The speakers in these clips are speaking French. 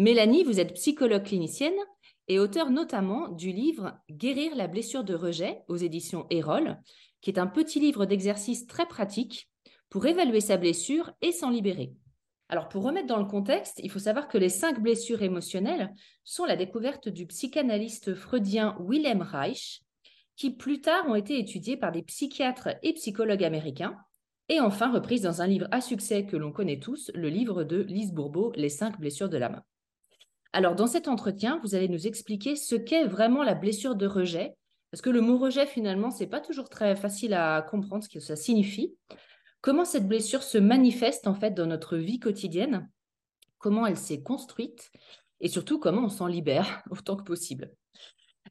Mélanie, vous êtes psychologue clinicienne et auteur notamment du livre Guérir la blessure de rejet aux éditions Erol, qui est un petit livre d'exercice très pratique pour évaluer sa blessure et s'en libérer. Alors, pour remettre dans le contexte, il faut savoir que les cinq blessures émotionnelles sont la découverte du psychanalyste freudien Wilhelm Reich, qui plus tard ont été étudiées par des psychiatres et psychologues américains, et enfin reprises dans un livre à succès que l'on connaît tous, le livre de Lise Bourbeau, Les cinq blessures de l'âme. Alors, dans cet entretien, vous allez nous expliquer ce qu'est vraiment la blessure de rejet, parce que le mot rejet, finalement, c'est pas toujours très facile à comprendre ce que ça signifie. Comment cette blessure se manifeste, en fait, dans notre vie quotidienne, comment elle s'est construite, et surtout, comment on s'en libère autant que possible?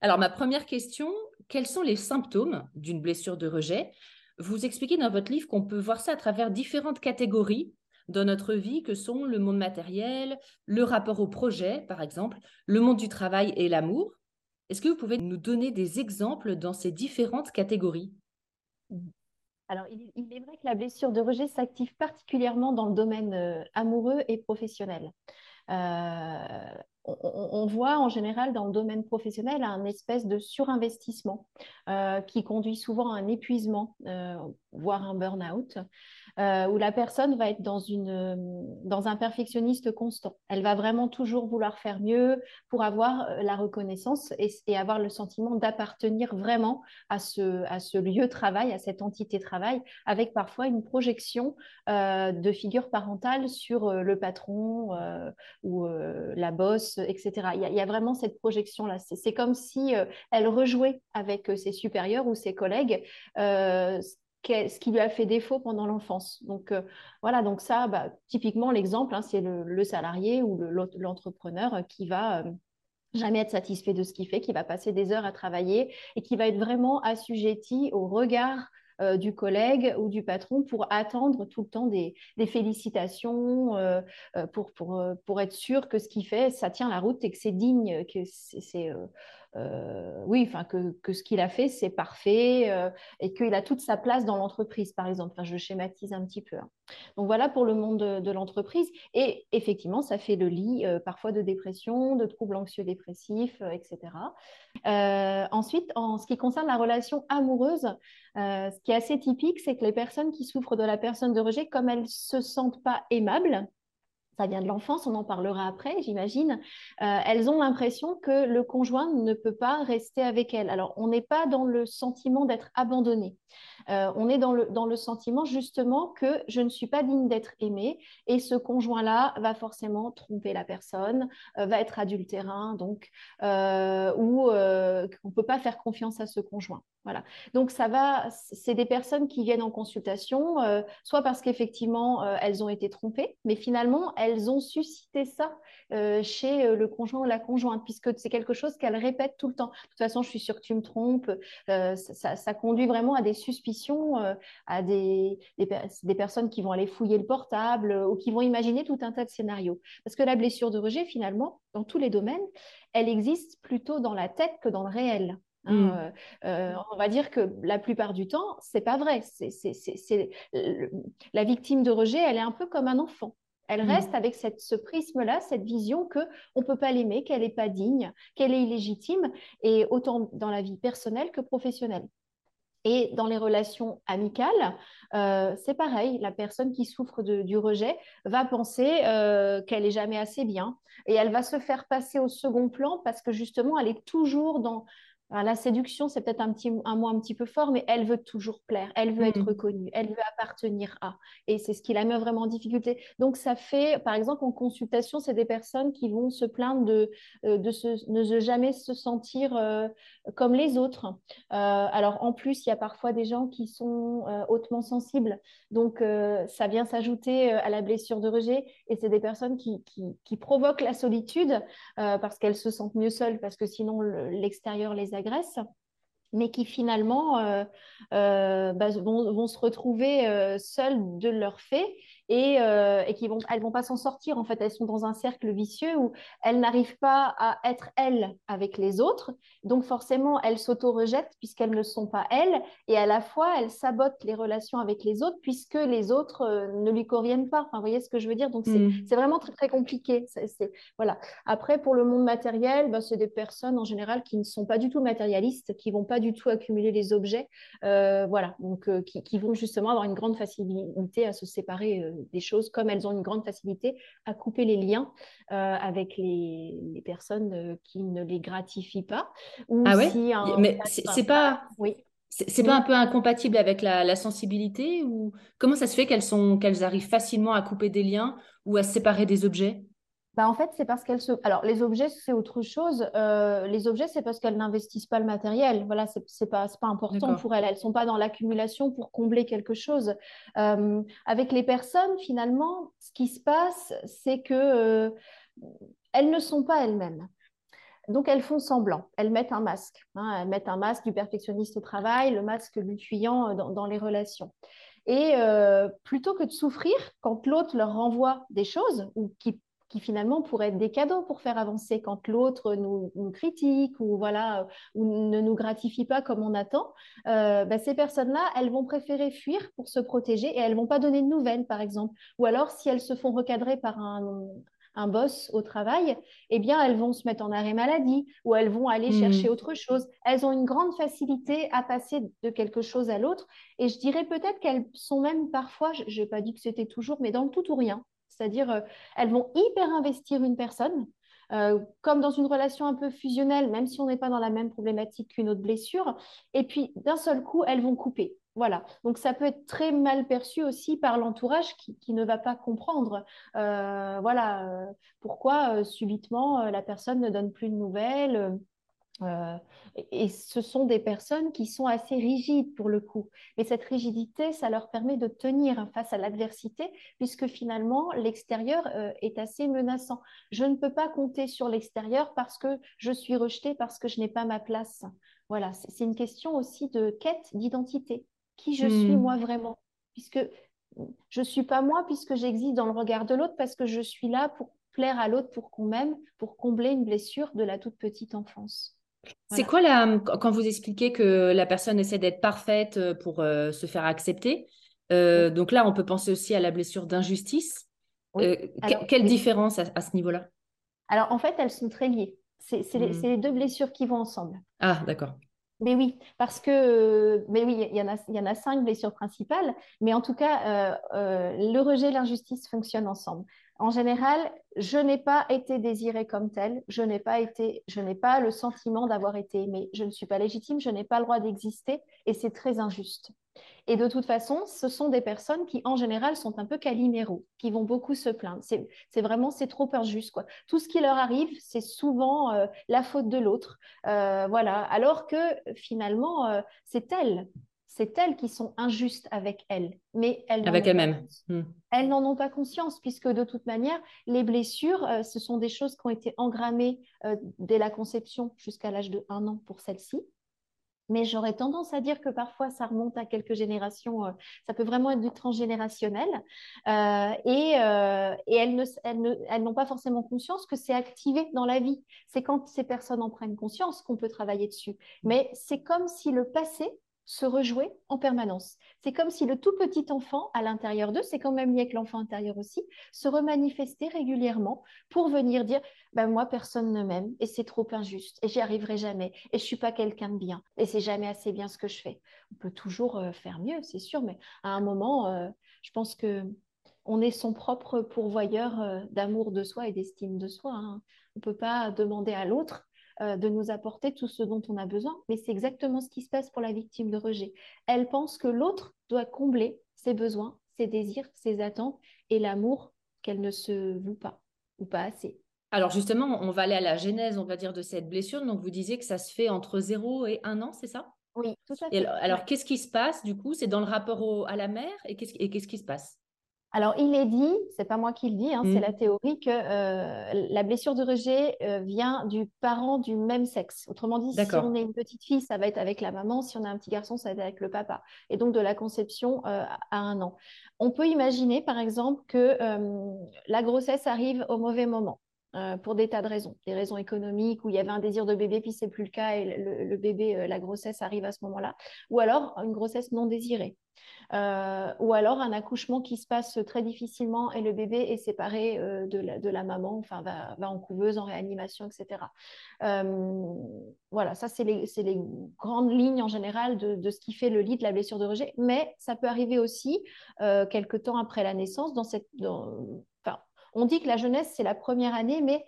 Alors, ma première question, quels sont les symptômes d'une blessure de rejet? Vous expliquez dans votre livre qu'on peut voir ça à travers différentes catégories dans notre vie que sont le monde matériel, le rapport au projet, par exemple, le monde du travail et l'amour. Est-ce que vous pouvez nous donner des exemples dans ces différentes catégories? Alors, il, est vrai que la blessure de rejet s'active particulièrement dans le domaine euh, amoureux et professionnel. Euh, on, voit en général dans le domaine professionnel un espèce de surinvestissement euh, qui conduit souvent à un épuisement, voire un burn-out, euh, où la personne va être dans, une, dans un perfectionniste constant. Elle va vraiment toujours vouloir faire mieux pour avoir euh, la reconnaissance et, avoir le sentiment d'appartenir vraiment à ce, à ce lieu travail, à cette entité travail, avec parfois une projection euh, de figure parentale sur euh, le patron euh, ou euh, la bosse, etc. Il y, a, vraiment cette projection-là. C'est comme si elle rejouait avec ses supérieurs ou ses collègues ce qui lui a fait défaut pendant l'enfance. Donc euh, voilà, donc ça, bah, typiquement l'exemple, hein, c'est le, salarié ou l'entrepreneur le, qui va euh, jamais être satisfait de ce qu'il fait, qui va passer des heures à travailler et qui va être vraiment assujetti au regard euh, du collègue ou du patron pour attendre tout le temps des, félicitations, pour, pour, pour être sûr que ce qu'il fait, ça tient la route et que c'est digne, que c'est euh, oui, enfin que, que, ce qu'il a fait, c'est parfait euh, et qu'il a toute sa place dans l'entreprise, par exemple. Enfin, je schématise un petit peu. Hein. Donc voilà pour le monde de, l'entreprise. Et effectivement, ça fait le lit euh, parfois de dépression, de troubles anxieux-dépressifs, etc. Ensuite, en ce qui concerne la relation amoureuse, ce qui est assez typique, c'est que les personnes qui souffrent de la personne de rejet, comme elles se sentent pas aimables, ça vient de l'enfance, on en parlera après, j'imagine, euh, elles ont l'impression que le conjoint ne peut pas rester avec elles. Alors, on n'est pas dans le sentiment d'être abandonné. Euh, on est dans le, sentiment justement que je ne suis pas digne d'être aimée et ce conjoint-là va forcément tromper la personne, euh, va être adultérin, donc, ou qu'on ne peut pas faire confiance à ce conjoint. Voilà. Donc ça va, c'est des personnes qui viennent en consultation, soit parce qu'effectivement elles ont été trompées, mais finalement elles ont suscité ça chez le conjoint ou la conjointe, puisque c'est quelque chose qu'elles répètent tout le temps. De toute façon, je suis sûre que tu me trompes. Ça, conduit vraiment à des suspicions, à des, personnes qui vont aller fouiller le portable ou qui vont imaginer tout un tas de scénarios. Parce que la blessure de rejet, finalement, dans tous les domaines, elle existe plutôt dans la tête que dans le réel. Hein, mmh. euh, euh, on va dire que la plupart du temps, c'est pas vrai. C'est, la victime de rejet, elle est un peu comme un enfant. Elle mmh. reste avec cette, ce prisme-là, cette vision que on peut pas l'aimer, qu'elle n'est pas digne, qu'elle est illégitime, et autant dans la vie personnelle que professionnelle. Et dans les relations amicales, euh, c'est pareil. La personne qui souffre du rejet va penser qu'elle est jamais assez bien et elle va se faire passer au second plan parce que justement, elle est toujours dans la séduction, c'est peut-être un, petit, un mot un petit peu fort, mais elle veut toujours plaire, elle veut être mm. reconnue, elle veut appartenir à. Et c'est ce qui la met vraiment en difficulté. Donc, ça fait, par exemple, en consultation, c'est des personnes qui vont se plaindre de, euh, de ne jamais se sentir euh, comme les autres. Euh, alors, en plus, il y a parfois des gens qui sont hautement sensibles. Donc, ça vient s'ajouter à la blessure de rejet. Et c'est des personnes qui, qui, qui, provoquent la solitude parce qu'elles se sentent mieux seules, parce que sinon, l'extérieur les a mais qui finalement euh, euh, bah, vont, se retrouver euh, seuls de leur fait et, euh, et qui vont, elles vont pas s'en sortir. En fait, elles sont dans un cercle vicieux où elles n'arrivent pas à être elles avec les autres. Donc forcément, elles s'auto-rejettent puisqu'elles ne sont pas elles, et à la fois elles sabotent les relations avec les autres puisque les autres euh, ne lui conviennent pas. Enfin, vous voyez ce que je veux dire? Donc c'est mm. vraiment très très compliqué. Voilà. Après, pour le monde matériel, bah, c'est des personnes en général qui ne sont pas du tout matérialistes, qui vont pas du tout accumuler les objets, euh, voilà. Donc qui, qui, vont justement avoir une grande facilité à se séparer des choses comme elles ont une grande facilité à couper les liens euh, avec les, personnes euh, qui ne les gratifient pas. ah ouais? Mais c'est pas... Oui. C'est pas un peu incompatible avec la, sensibilité ou comment ça se fait qu'elles sont qu'elles arrivent facilement à couper des liens ou à se séparer des objets? Bah, en fait, c'est parce qu'elles se. Alors, les objets, c'est autre chose. Euh, les objets, c'est parce qu'elles n'investissent pas le matériel. Voilà, c'est n'est pas, pas important pour elles. Elles ne sont pas dans l'accumulation pour combler quelque chose. Euh, avec les personnes, finalement, ce qui se passe, c'est que euh, elles ne sont pas elles-mêmes. Donc, elles font semblant. Elles mettent un masque. Hein. Elles mettent un masque du perfectionniste au travail, le masque du fuyant dans, dans les relations. Et plutôt que de souffrir quand l'autre leur renvoie des choses ou qui qui finalement pourraient être des cadeaux pour faire avancer quand l'autre nous, critique ou voilà ou ne nous gratifie pas comme on attend. Euh, bah, ces personnes-là, elles vont préférer fuir pour se protéger et elles vont pas donner de nouvelles, par exemple. Ou alors, si elles se font recadrer par un, un boss au travail, eh bien, elles vont se mettre en arrêt maladie ou elles vont aller mmh. chercher autre chose. Elles ont une grande facilité à passer de quelque chose à l'autre. Et je dirais peut-être qu'elles sont même parfois, je n'ai pas dit que c'était toujours, mais dans le tout ou rien. C'est-à-dire, euh, elles vont hyper investir une personne, euh, comme dans une relation un peu fusionnelle, même si on n'est pas dans la même problématique qu'une autre blessure. Et puis, d'un seul coup, elles vont couper. Voilà. Donc, ça peut être très mal perçu aussi par l'entourage qui, ne va pas comprendre. Euh, voilà, pourquoi subitement la personne ne donne plus de nouvelles euh, et ce sont des personnes qui sont assez rigides pour le coup. Mais cette rigidité, ça leur permet de tenir face à l'adversité, puisque finalement, l'extérieur euh, est assez menaçant. Je ne peux pas compter sur l'extérieur parce que je suis rejetée, parce que je n'ai pas ma place. Voilà, c'est une question aussi de quête d'identité. Qui je suis hmm. moi vraiment? Puisque je ne suis pas moi, puisque j'existe dans le regard de l'autre, parce que je suis là pour plaire à l'autre, pour qu'on m'aime, pour combler une blessure de la toute petite enfance. C'est quoi la, quand vous expliquez que la personne essaie d'être parfaite euh, pour euh, se faire accepter euh, Donc là, on peut penser aussi à la blessure d'injustice. quelle différence à, ce niveau-là? Alors en fait, elles sont très liées. C'est les, hmm. les, deux blessures qui vont ensemble. Ah, d'accord. Mais oui, parce que, mais oui, il y, en a, il y en a cinq blessures principales, mais en tout cas, le rejet et l'injustice fonctionnent ensemble en général, je n'ai pas été désirée comme telle, je n'ai pas été, je n'ai pas le sentiment d'avoir été aimée, je ne suis pas légitime, je n'ai pas le droit d'exister et c'est très injuste. Et de toute façon, ce sont des personnes qui, en général, sont un peu caliméro, qui vont beaucoup se plaindre. C'est vraiment, c'est trop injuste. Quoi. Tout ce qui leur arrive, c'est souvent euh, la faute de l'autre. Euh, voilà. Alors que finalement, euh, c'est elles. C'est elles qui sont injustes avec elles. Mais elles avec elles-mêmes. Hmm. Elles n'en ont pas conscience, puisque de toute manière, les blessures, ce sont des choses qui ont été engrammées dès la conception jusqu'à l'âge de 1 an pour celles-ci mais j'aurais tendance à dire que parfois ça remonte à quelques générations, euh, ça peut vraiment être du transgénérationnel, euh, et, euh, et, elles, ne, elles, n'ont pas forcément conscience que c'est activé dans la vie. C'est quand ces personnes en prennent conscience qu'on peut travailler dessus. Mais c'est comme si le passé se rejouer en permanence. C'est comme si le tout petit enfant à l'intérieur d'eux, c'est quand même lié avec l'enfant intérieur aussi, se remanifestait régulièrement pour venir dire ben moi personne ne m'aime et c'est trop injuste et j'y arriverai jamais et je suis pas quelqu'un de bien et c'est jamais assez bien ce que je fais. On peut toujours euh, faire mieux, c'est sûr, mais à un moment, euh, je pense que on est son propre pourvoyeur euh, d'amour de soi et d'estime de soi. Hein. On ne peut pas demander à l'autre euh, de nous apporter tout ce dont on a besoin. Mais c'est exactement ce qui se passe pour la victime de rejet. Elle pense que l'autre doit combler ses besoins, ses désirs, ses attentes et l'amour qu'elle ne se voue pas ou pas assez. Alors justement, on va aller à la genèse, on va dire, de cette blessure. Donc vous disiez que ça se fait entre 0 et 1 an, c'est ça? Oui, tout à fait. alors, qu'est-ce qui se passe du coup? C'est dans le rapport à la mère et qu'est-ce qui se passe? Alors, il est dit, c'est pas moi qui le dis, hein, c'est mm. la théorie que euh, la blessure de rejet euh, vient du parent du même sexe. Autrement dit, si on est une petite fille, ça va être avec la maman, si on a un petit garçon, ça va être avec le papa. Et donc de la conception euh, à un an. On peut imaginer, par exemple, que la grossesse arrive au mauvais moment. Pour des tas de raisons, des raisons économiques où il y avait un désir de bébé puis c'est plus le cas et le bébé, la grossesse arrive à ce moment-là, ou alors une grossesse non désirée. Euh, ou alors un accouchement qui se passe très difficilement et le bébé est séparé euh, de, la, maman, enfin va, en couveuse, en réanimation, etc. Euh, voilà, ça c'est les, grandes lignes en général de, ce qui fait le lit de la blessure de rejet, mais ça peut arriver aussi quelque temps après la naissance. Dans cette, on dit que la jeunesse c'est la première année, mais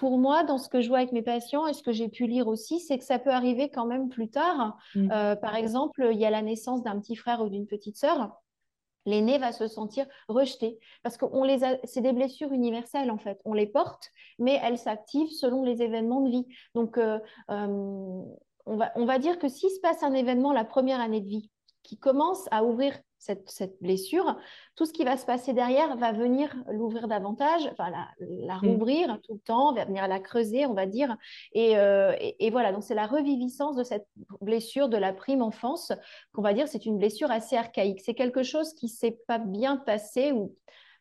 pour moi, dans ce que je vois avec mes patients et ce que j'ai pu lire aussi, c'est que ça peut arriver quand même plus tard. Mm. Euh, par exemple, il y a la naissance d'un petit frère ou d'une petite sœur. L'aîné va se sentir rejeté parce que les c'est des blessures universelles en fait. On les porte, mais elles s'activent selon les événements de vie. Donc, euh, euh, on, va, on va dire que s'il se passe un événement la première année de vie qui commence à ouvrir cette, blessure, tout ce qui va se passer derrière va venir l'ouvrir davantage, enfin la, mm. rouvrir tout le temps, va venir la creuser, on va dire. Euh, et, voilà, donc c'est la reviviscence de cette blessure de la prime enfance qu'on va dire c'est une blessure assez archaïque. C'est quelque chose qui s'est pas bien passé ou,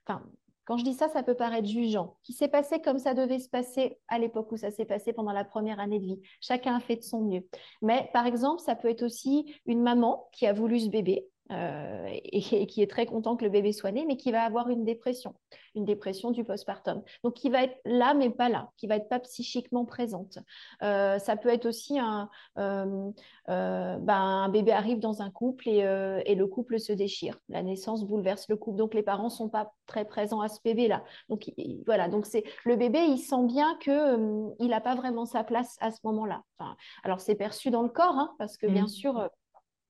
enfin, quand je dis ça, ça peut paraître jugeant, qui s'est passé comme ça devait se passer à l'époque où ça s'est passé pendant la première année de vie. Chacun a fait de son mieux. Mais par exemple, ça peut être aussi une maman qui a voulu ce bébé, euh, et, qui est très content que le bébé soit né, mais qui va avoir une dépression, une dépression du postpartum. Donc, qui va être là, mais pas là, qui va être pas psychiquement présente. Euh, ça peut être aussi un, euh, ben, un bébé arrive dans un couple et, et, le couple se déchire. La naissance bouleverse le couple, donc les parents sont pas très présents à ce bébé-là. Donc voilà, donc c'est le bébé, il sent bien que il n'a pas vraiment sa place à ce moment-là. Enfin, alors c'est perçu dans le corps, hein, parce que bien mmh. sûr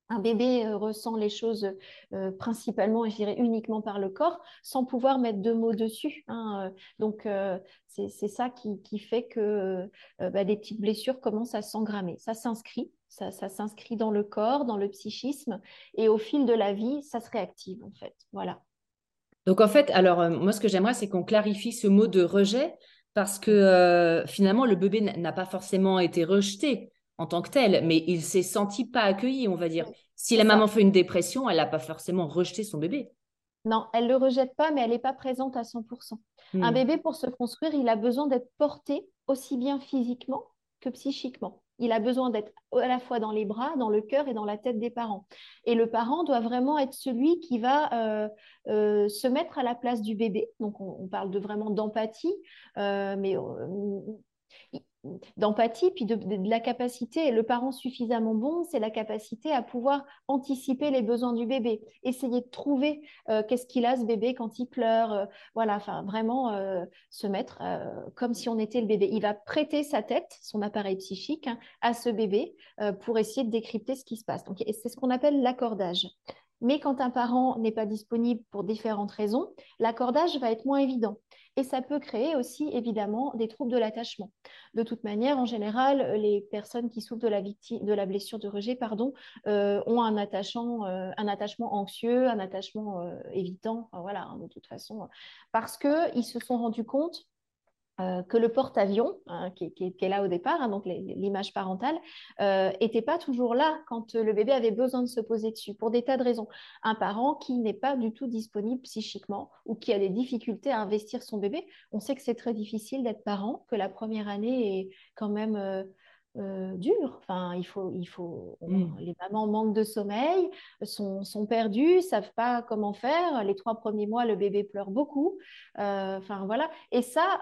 un bébé euh, ressent les choses euh, principalement, je dirais uniquement par le corps, sans pouvoir mettre de mots dessus. Hein, euh. Donc, c'est ça qui, fait que bah, des petites blessures commencent à s'engrammer. Ça s'inscrit, ça, s'inscrit dans le corps, dans le psychisme, et au fil de la vie, ça se réactive, en fait. Voilà. Donc, en fait, alors, moi, ce que j'aimerais, c'est qu'on clarifie ce mot de rejet, parce que finalement, le bébé n'a pas forcément été rejeté en tant que tel, mais il s'est senti pas accueilli, on va dire. Si la maman fait une dépression, elle n'a pas forcément rejeté son bébé. Non, elle ne le rejette pas, mais elle n'est pas présente à 100%. Un hmm. bébé, pour se construire, il a besoin d'être porté aussi bien physiquement que psychiquement. Il a besoin d'être à la fois dans les bras, dans le cœur et dans la tête des parents. Et le parent doit vraiment être celui qui va euh, euh, se mettre à la place du bébé. Donc, on, parle de vraiment d'empathie, euh, mais d'empathie, puis de, la capacité, le parent suffisamment bon, c'est la capacité à pouvoir anticiper les besoins du bébé, essayer de trouver euh, qu'est-ce qu'il a ce bébé quand il pleure, euh, voilà, vraiment euh, se mettre comme si on était le bébé. Il va prêter sa tête, son appareil psychique, hein, à ce bébé pour essayer de décrypter ce qui se passe. Donc c'est ce qu'on appelle l'accordage. Mais quand un parent n'est pas disponible pour différentes raisons, l'accordage va être moins évident. Et ça peut créer aussi, évidemment, des troubles de l'attachement. De toute manière, en général, les personnes qui souffrent de la, blessure de rejet pardon, euh, ont euh, un attachement anxieux, un attachement euh, évitant, voilà, hein, de toute façon, parce qu'ils se sont rendus compte euh, que le porte-avions, hein, qui, est là au départ, hein, donc l'image parentale, n'était euh, pas toujours là quand le bébé avait besoin de se poser dessus, pour des tas de raisons. Un parent qui n'est pas du tout disponible psychiquement ou qui a des difficultés à investir son bébé, on sait que c'est très difficile d'être parent, que la première année est quand même euh, dure. Enfin, il faut, il faut, mmh. les mamans manquent de sommeil, sont, sont perdues, savent pas comment faire. Les trois premiers mois, le bébé pleure beaucoup. Enfin voilà. Et ça,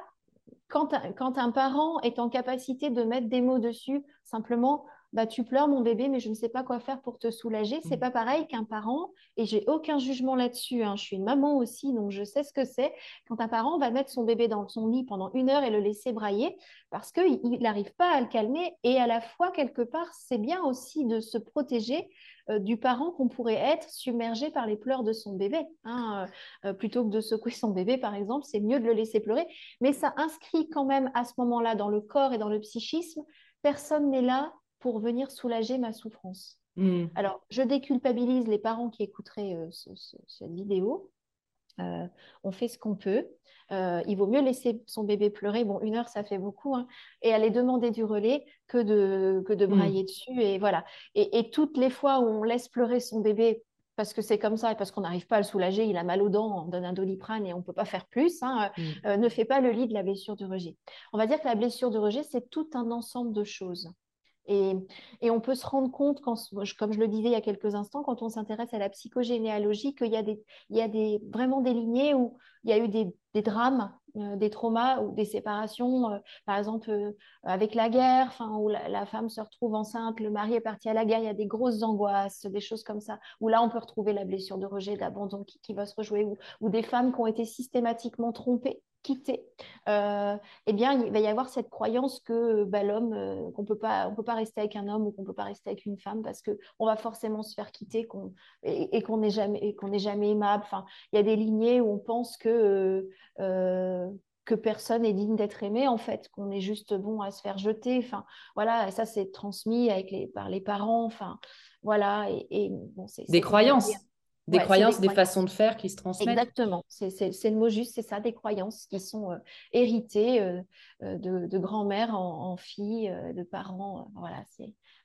quand, un parent est en capacité de mettre des mots dessus, simplement, bah, tu pleures mon bébé, mais je ne sais pas quoi faire pour te soulager, c'est mm. pas pareil qu'un parent, et j'ai aucun jugement là-dessus, hein. je suis une maman aussi, donc je sais ce que c'est, quand un parent va mettre son bébé dans son lit pendant une heure et le laisser brailler, parce qu'il n'arrive pas à le calmer, et à la fois, quelque part, c'est bien aussi de se protéger du parent qu'on pourrait être submergé par les pleurs de son bébé. Hein, euh, euh, plutôt que de secouer son bébé, par exemple, c'est mieux de le laisser pleurer. Mais ça inscrit quand même à ce moment-là dans le corps et dans le psychisme, personne n'est là pour venir soulager ma souffrance. Hmm. Alors, je déculpabilise les parents qui écouteraient cette vidéo. On fait ce qu'on peut. Euh, il vaut mieux laisser son bébé pleurer. Bon, une heure, ça fait beaucoup. Hein, et aller demander du relais que de, que de mm. brailler dessus. Et voilà. Et, toutes les fois où on laisse pleurer son bébé parce que c'est comme ça et parce qu'on n'arrive pas à le soulager, il a mal aux dents, on donne un doliprane et on ne peut pas faire plus, hein, mm. euh, ne fait pas le lit de la blessure de rejet. On va dire que la blessure de rejet, c'est tout un ensemble de choses. Et, on peut se rendre compte, comme je le disais il y a quelques instants, quand on s'intéresse à la psychogénéalogie, qu'il y a, des, il y a des, vraiment des lignées où il y a eu des, drames, euh, des traumas ou des séparations, euh, par exemple euh, avec la guerre, où la, femme se retrouve enceinte, le mari est parti à la guerre, il y a des grosses angoisses, des choses comme ça, où là on peut retrouver la blessure de rejet, d'abandon qui, va se rejouer, ou des femmes qui ont été systématiquement trompées quitter, euh, eh bien, il va y avoir cette croyance que bah, l'homme, euh, qu'on peut pas, on peut pas rester avec un homme ou qu'on peut pas rester avec une femme parce que on va forcément se faire quitter qu'on, et, qu'on n'est jamais, qu'on n'est jamais aimable. Enfin, il y a des lignées où on pense que euh, que personne est digne d'être aimé, en fait, qu'on est juste bon à se faire jeter. Enfin, voilà, ça c'est transmis avec les, par les parents. Enfin, voilà. Et, bon, c'est, des croyances. Des croyances, des, façons de faire qui se transmettent. Exactement, c'est le mot juste, c'est ça, des croyances qui sont euh, héritées euh, euh, de, grand-mère en, en, fille, de parents. voilà,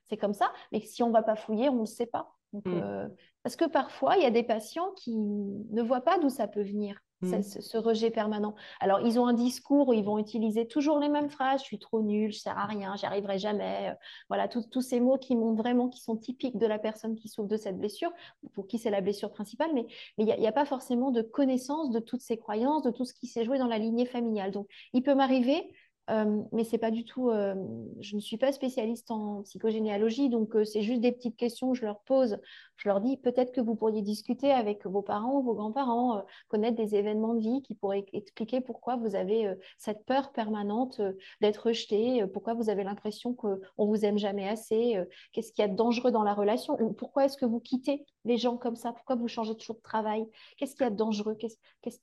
c'est comme ça. Mais si on ne va pas fouiller, on ne sait pas. Mm. parce que parfois, il y a des patients qui ne voient pas d'où ça peut venir. Mmh. ce, rejet permanent. Alors, ils ont un discours où ils vont utiliser toujours les mêmes phrases je suis trop nulle, je sers à rien, j'y arriverai jamais. Euh, voilà, tous ces mots qui montrent vraiment, qui sont typiques de la personne qui souffre de cette blessure, pour qui c'est la blessure principale, mais il n'y a, a, pas forcément de connaissance de toutes ces croyances, de tout ce qui s'est joué dans la lignée familiale. Donc, il peut m'arriver euh, mais c'est pas du tout. Euh, je ne suis pas spécialiste en psychogénéalogie, donc euh, c'est juste des petites questions que je leur pose. Je leur dis peut-être que vous pourriez discuter avec vos parents, vos grands-parents, connaître des événements de vie qui pourraient expliquer pourquoi vous avez cette peur permanente d'être rejeté, pourquoi vous avez l'impression qu'on vous aime jamais assez, qu'est-ce qu'il y a de dangereux dans la relation, pourquoi est-ce que vous quittez les gens comme ça, pourquoi vous changez toujours de travail, qu'est-ce qu'il y a de dangereux, qu'est-ce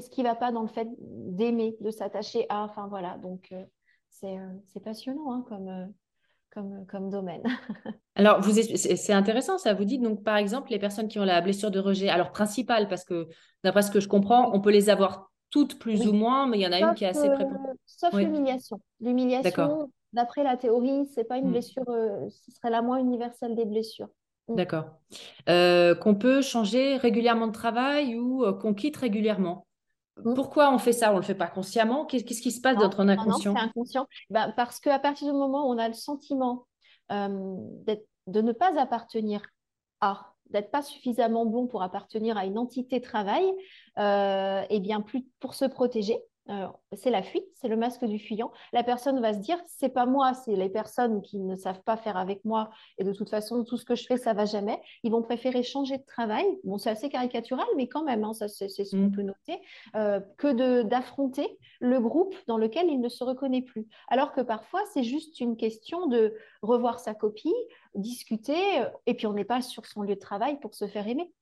qui ne va pas dans le fait d'aimer, de s'attacher à. Enfin voilà, donc euh, euh, c'est passionnant hein, comme, euh, comme, comme domaine. alors, c'est intéressant ça. Vous dites donc, par exemple, les personnes qui ont la blessure de rejet, alors principale, parce que d'après ce que je comprends, on peut les avoir toutes plus ou moins, mais il y en a une qui est assez prépondérante. sauf l'humiliation. L'humiliation, d'après la théorie, c'est pas une hmm. blessure, ce serait la moins universelle des blessures. Hmm. D'accord. qu'on peut changer régulièrement de travail ou qu'on quitte régulièrement. Pourquoi on fait ça? On ne le fait pas consciemment? Qu'est-ce qui se passe dans notre inconscient Non, inconscient? Ben, parce qu'à partir du moment où on a le sentiment de ne pas appartenir à, d'être pas suffisamment bon pour appartenir à une entité travail, euh, et bien plus pour se protéger, euh, c'est la fuite, c'est le masque du fuyant. La personne va se dire, c'est pas moi, c'est les personnes qui ne savent pas faire avec moi et de toute façon, tout ce que je fais, ça va jamais. Ils vont préférer changer de travail. Bon, c'est assez caricatural, mais quand même, hein, ça, c'est, ce qu'on mm. peut noter, euh, que de, d'affronter le groupe dans lequel il ne se reconnaît plus. Alors que parfois, c'est juste une question de revoir sa copie, discuter, et puis on n'est pas sur son lieu de travail pour se faire aimer.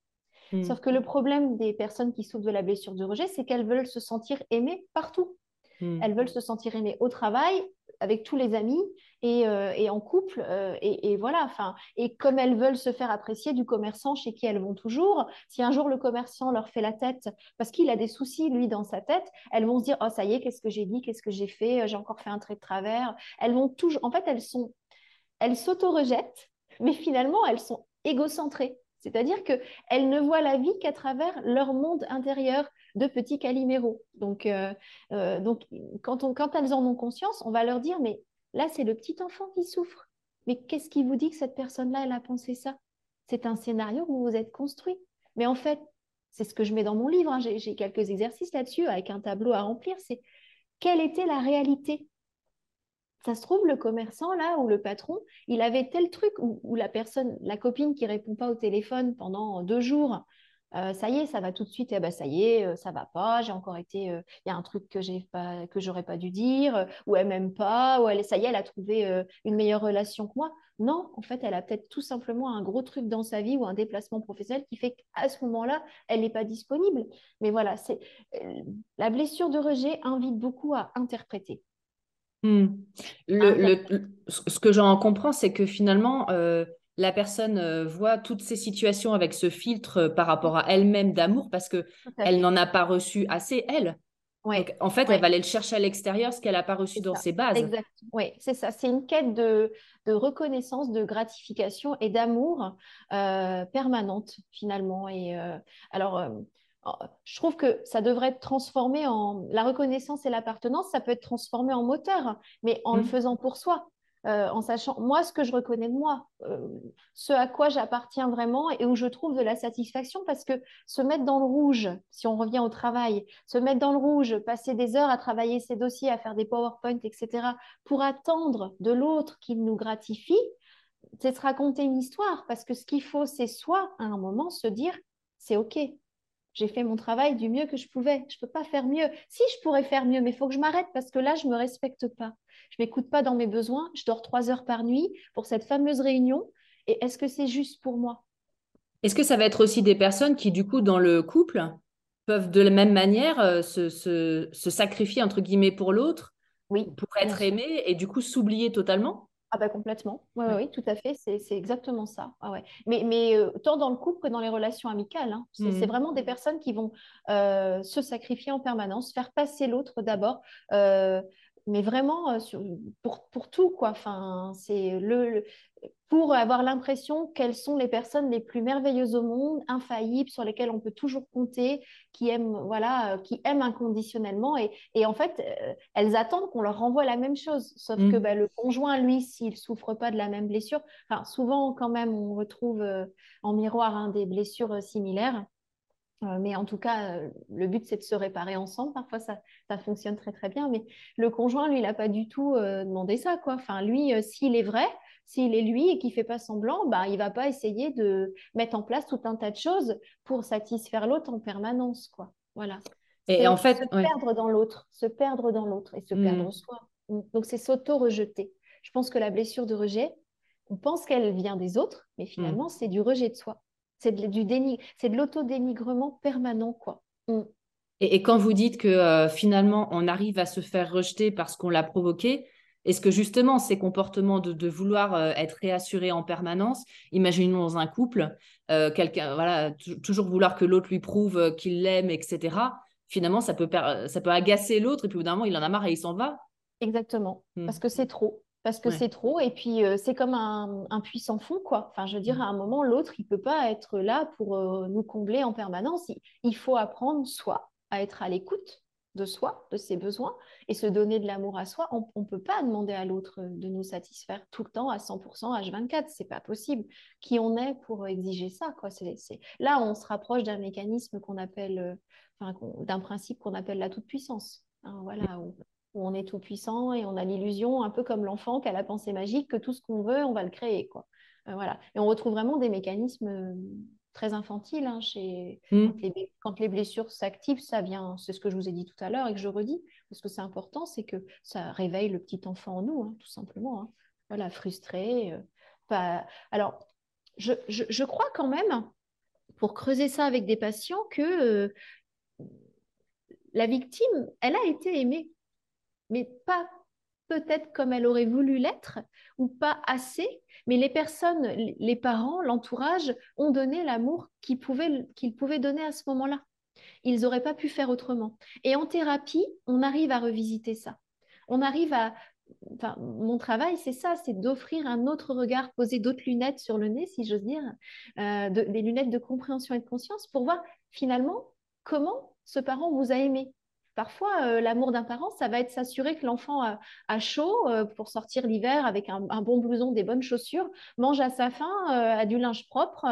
Mm. Sauf que le problème des personnes qui souffrent de la blessure de rejet, c'est qu'elles veulent se sentir aimées partout. Mm. Elles veulent se sentir aimées au travail, avec tous les amis et, euh, en couple. Euh, et, voilà, enfin, et comme elles veulent se faire apprécier du commerçant chez qui elles vont toujours, si un jour le commerçant leur fait la tête parce qu'il a des soucis, lui, dans sa tête, elles vont se dire, oh, ça y est, qu'est-ce que j'ai dit, qu'est-ce que j'ai fait, j'ai encore fait un trait de travers. Elles vont toujours, en fait, elles sont, elles s'auto-rejettent, mais finalement, elles sont égocentrées. C'est-à-dire qu'elles ne voient la vie qu'à travers leur monde intérieur de petits caliméros. Donc, euh, euh, donc quand, on, quand elles en ont conscience, on va leur dire, mais là, c'est le petit enfant qui souffre. Mais qu'est-ce qui vous dit que cette personne-là, elle a pensé ça? C'est un scénario que vous vous êtes construit. Mais en fait, c'est ce que je mets dans mon livre. Hein. J'ai quelques exercices là-dessus avec un tableau à remplir. C'est quelle était la réalité? Ça se trouve, le commerçant, là, ou le patron, il avait tel truc où, la personne, la copine qui répond pas au téléphone pendant deux jours, euh, ça y est, ça va tout de suite, eh ben, ça y est, euh, ça va pas, j'ai encore été, euh, il y a un truc que j'ai pas, que j'aurais pas dû dire, ou elle m'aime pas, ou elle, ça y est, elle a trouvé une meilleure relation que moi. Non, en fait, elle a peut-être tout simplement un gros truc dans sa vie ou un déplacement professionnel qui fait qu'à ce moment-là, elle n'est pas disponible. Mais voilà, c'est la blessure de rejet invite beaucoup à interpréter. Hmm. Le, ce que j'en comprends, c'est que finalement, euh, la personne euh, voit toutes ces situations avec ce filtre euh, par rapport à elle-même d'amour parce que elle n'en a pas reçu assez, elle. en fait, elle va aller le chercher à l'extérieur, ce qu'elle n'a pas reçu dans ses bases. Exact. Oui, c'est ça. C'est une quête de, de, reconnaissance, de gratification et d'amour permanente, finalement. Et alors, je trouve que ça devrait être transformé en la reconnaissance et l'appartenance, ça peut être transformé en moteur, mais en le mmh. faisant pour soi, euh, en sachant moi ce que je reconnais de moi, euh, ce à quoi j'appartiens vraiment et où je trouve de la satisfaction, parce que se mettre dans le rouge, si on revient au travail, se mettre dans le rouge, passer des heures à travailler ses dossiers, à faire des PowerPoint, etc., pour attendre de l'autre qu'il nous gratifie, c'est se raconter une histoire, parce que ce qu'il faut, c'est soit à un moment se dire c'est OK, j'ai fait mon travail du mieux que je pouvais. Je ne peux pas faire mieux. Si, je pourrais faire mieux, mais il faut que je m'arrête parce que là, je ne me respecte pas. Je ne m'écoute pas dans mes besoins. Je dors trois heures par nuit pour cette fameuse réunion. Et est-ce que c'est juste pour moi? Est-ce que ça va être aussi des personnes qui, du coup, dans le couple, peuvent de la même manière euh, se, se, sacrifier, entre guillemets, pour l'autre? Oui, pour être aimé et du coup s'oublier totalement? Ah bah complètement, oui, oui, tout à fait, c'est exactement ça. Ah ouais. Mais, mais euh, tant dans le couple que dans les relations amicales, hein. c'est mmh. vraiment des personnes qui vont euh, se sacrifier en permanence, faire passer l'autre d'abord, euh, mais vraiment pour, pour, tout, quoi. Enfin, c'est le, pour avoir l'impression qu'elles sont les personnes les plus merveilleuses au monde, infaillibles, sur lesquelles on peut toujours compter, qui aiment, voilà, euh, qui aiment inconditionnellement. Et, et en fait, euh, elles attendent qu'on leur renvoie la même chose. Sauf que mm. bah, le conjoint, lui, s'il ne souffre pas de la même blessure, enfin, souvent, quand même, on retrouve euh, en miroir hein, des blessures similaires. mais en tout cas, le but, c'est de se réparer ensemble. Parfois, ça, ça fonctionne très, très bien. Mais le conjoint, lui, il n'a pas du tout demandé ça. Quoi. Enfin, lui, s'il est vrai, s'il est lui et qu'il fait pas semblant, bah, il va pas essayer de mettre en place tout un tas de choses pour satisfaire l'autre en permanence, quoi. Voilà. Et en fait, se perdre dans l'autre, se perdre dans l'autre et se hmm. perdre soi. Donc c'est s'auto-rejeter. Je pense que la blessure de rejet, on pense qu'elle vient des autres, mais finalement hmm. c'est du rejet de soi. C'est de, du déni, c'est de l'auto-dénigrement permanent, quoi. Hmm. Et, quand vous dites que euh, finalement on arrive à se faire rejeter parce qu'on l'a provoqué, est-ce que justement ces comportements de, vouloir euh, être réassuré en permanence, imaginons dans un couple, euh, quelqu'un, voilà, toujours vouloir que l'autre lui prouve euh, qu'il l'aime, etc. Finalement, ça peut, ça peut agacer l'autre et puis au bout d'un moment, il en a marre et il s'en va? Exactement, hmm. parce que c'est trop. Parce que c'est trop, et puis c'est comme un, un, puits fond, quoi. Enfin, je veux dire, hmm. à un moment, l'autre, il peut pas être là pour nous combler en permanence. il faut apprendre, soit à être à l'écoute, de soi, de ses besoins, et se donner de l'amour à soi, on ne peut pas demander à l'autre de nous satisfaire tout le temps à 100% H24, c'est pas possible. Qui on est pour exiger ça quoi? Là, on se rapproche d'un mécanisme qu'on appelle, euh, d'un principe qu'on appelle la toute-puissance. hein, voilà, où, on est tout puissant et on a l'illusion, un peu comme l'enfant qui a la pensée magique, que tout ce qu'on veut, on va le créer, quoi. Euh, voilà. Et on retrouve vraiment des mécanismes euh, très infantiles hein, chez... Mm. Quand, les, blessures s'activent, ça vient, c'est ce que je vous ai dit tout à l'heure et que je redis, parce que c'est important, c'est que ça réveille le petit enfant en nous, hein, tout simplement. Hein. Voilà, frustré. pas... Alors, je, je, crois quand même, pour creuser ça avec des patients, que la victime, elle a été aimée, mais pas peut-être comme elle aurait voulu l'être, ou pas assez, mais les personnes, les parents, l'entourage ont donné l'amour qu'ils pouvaient, donner à ce moment-là. Ils n'auraient pas pu faire autrement. Et en thérapie, on arrive à revisiter ça. On arrive à... Mon travail, c'est ça, c'est d'offrir un autre regard, poser d'autres lunettes sur le nez, si j'ose dire, euh, des lunettes de compréhension et de conscience pour voir finalement comment ce parent vous a aimé. Parfois, euh, l'amour d'un parent, ça va être s'assurer que l'enfant a, chaud euh, pour sortir l'hiver avec un, bon blouson, des bonnes chaussures, mange à sa faim, euh, a du linge propre,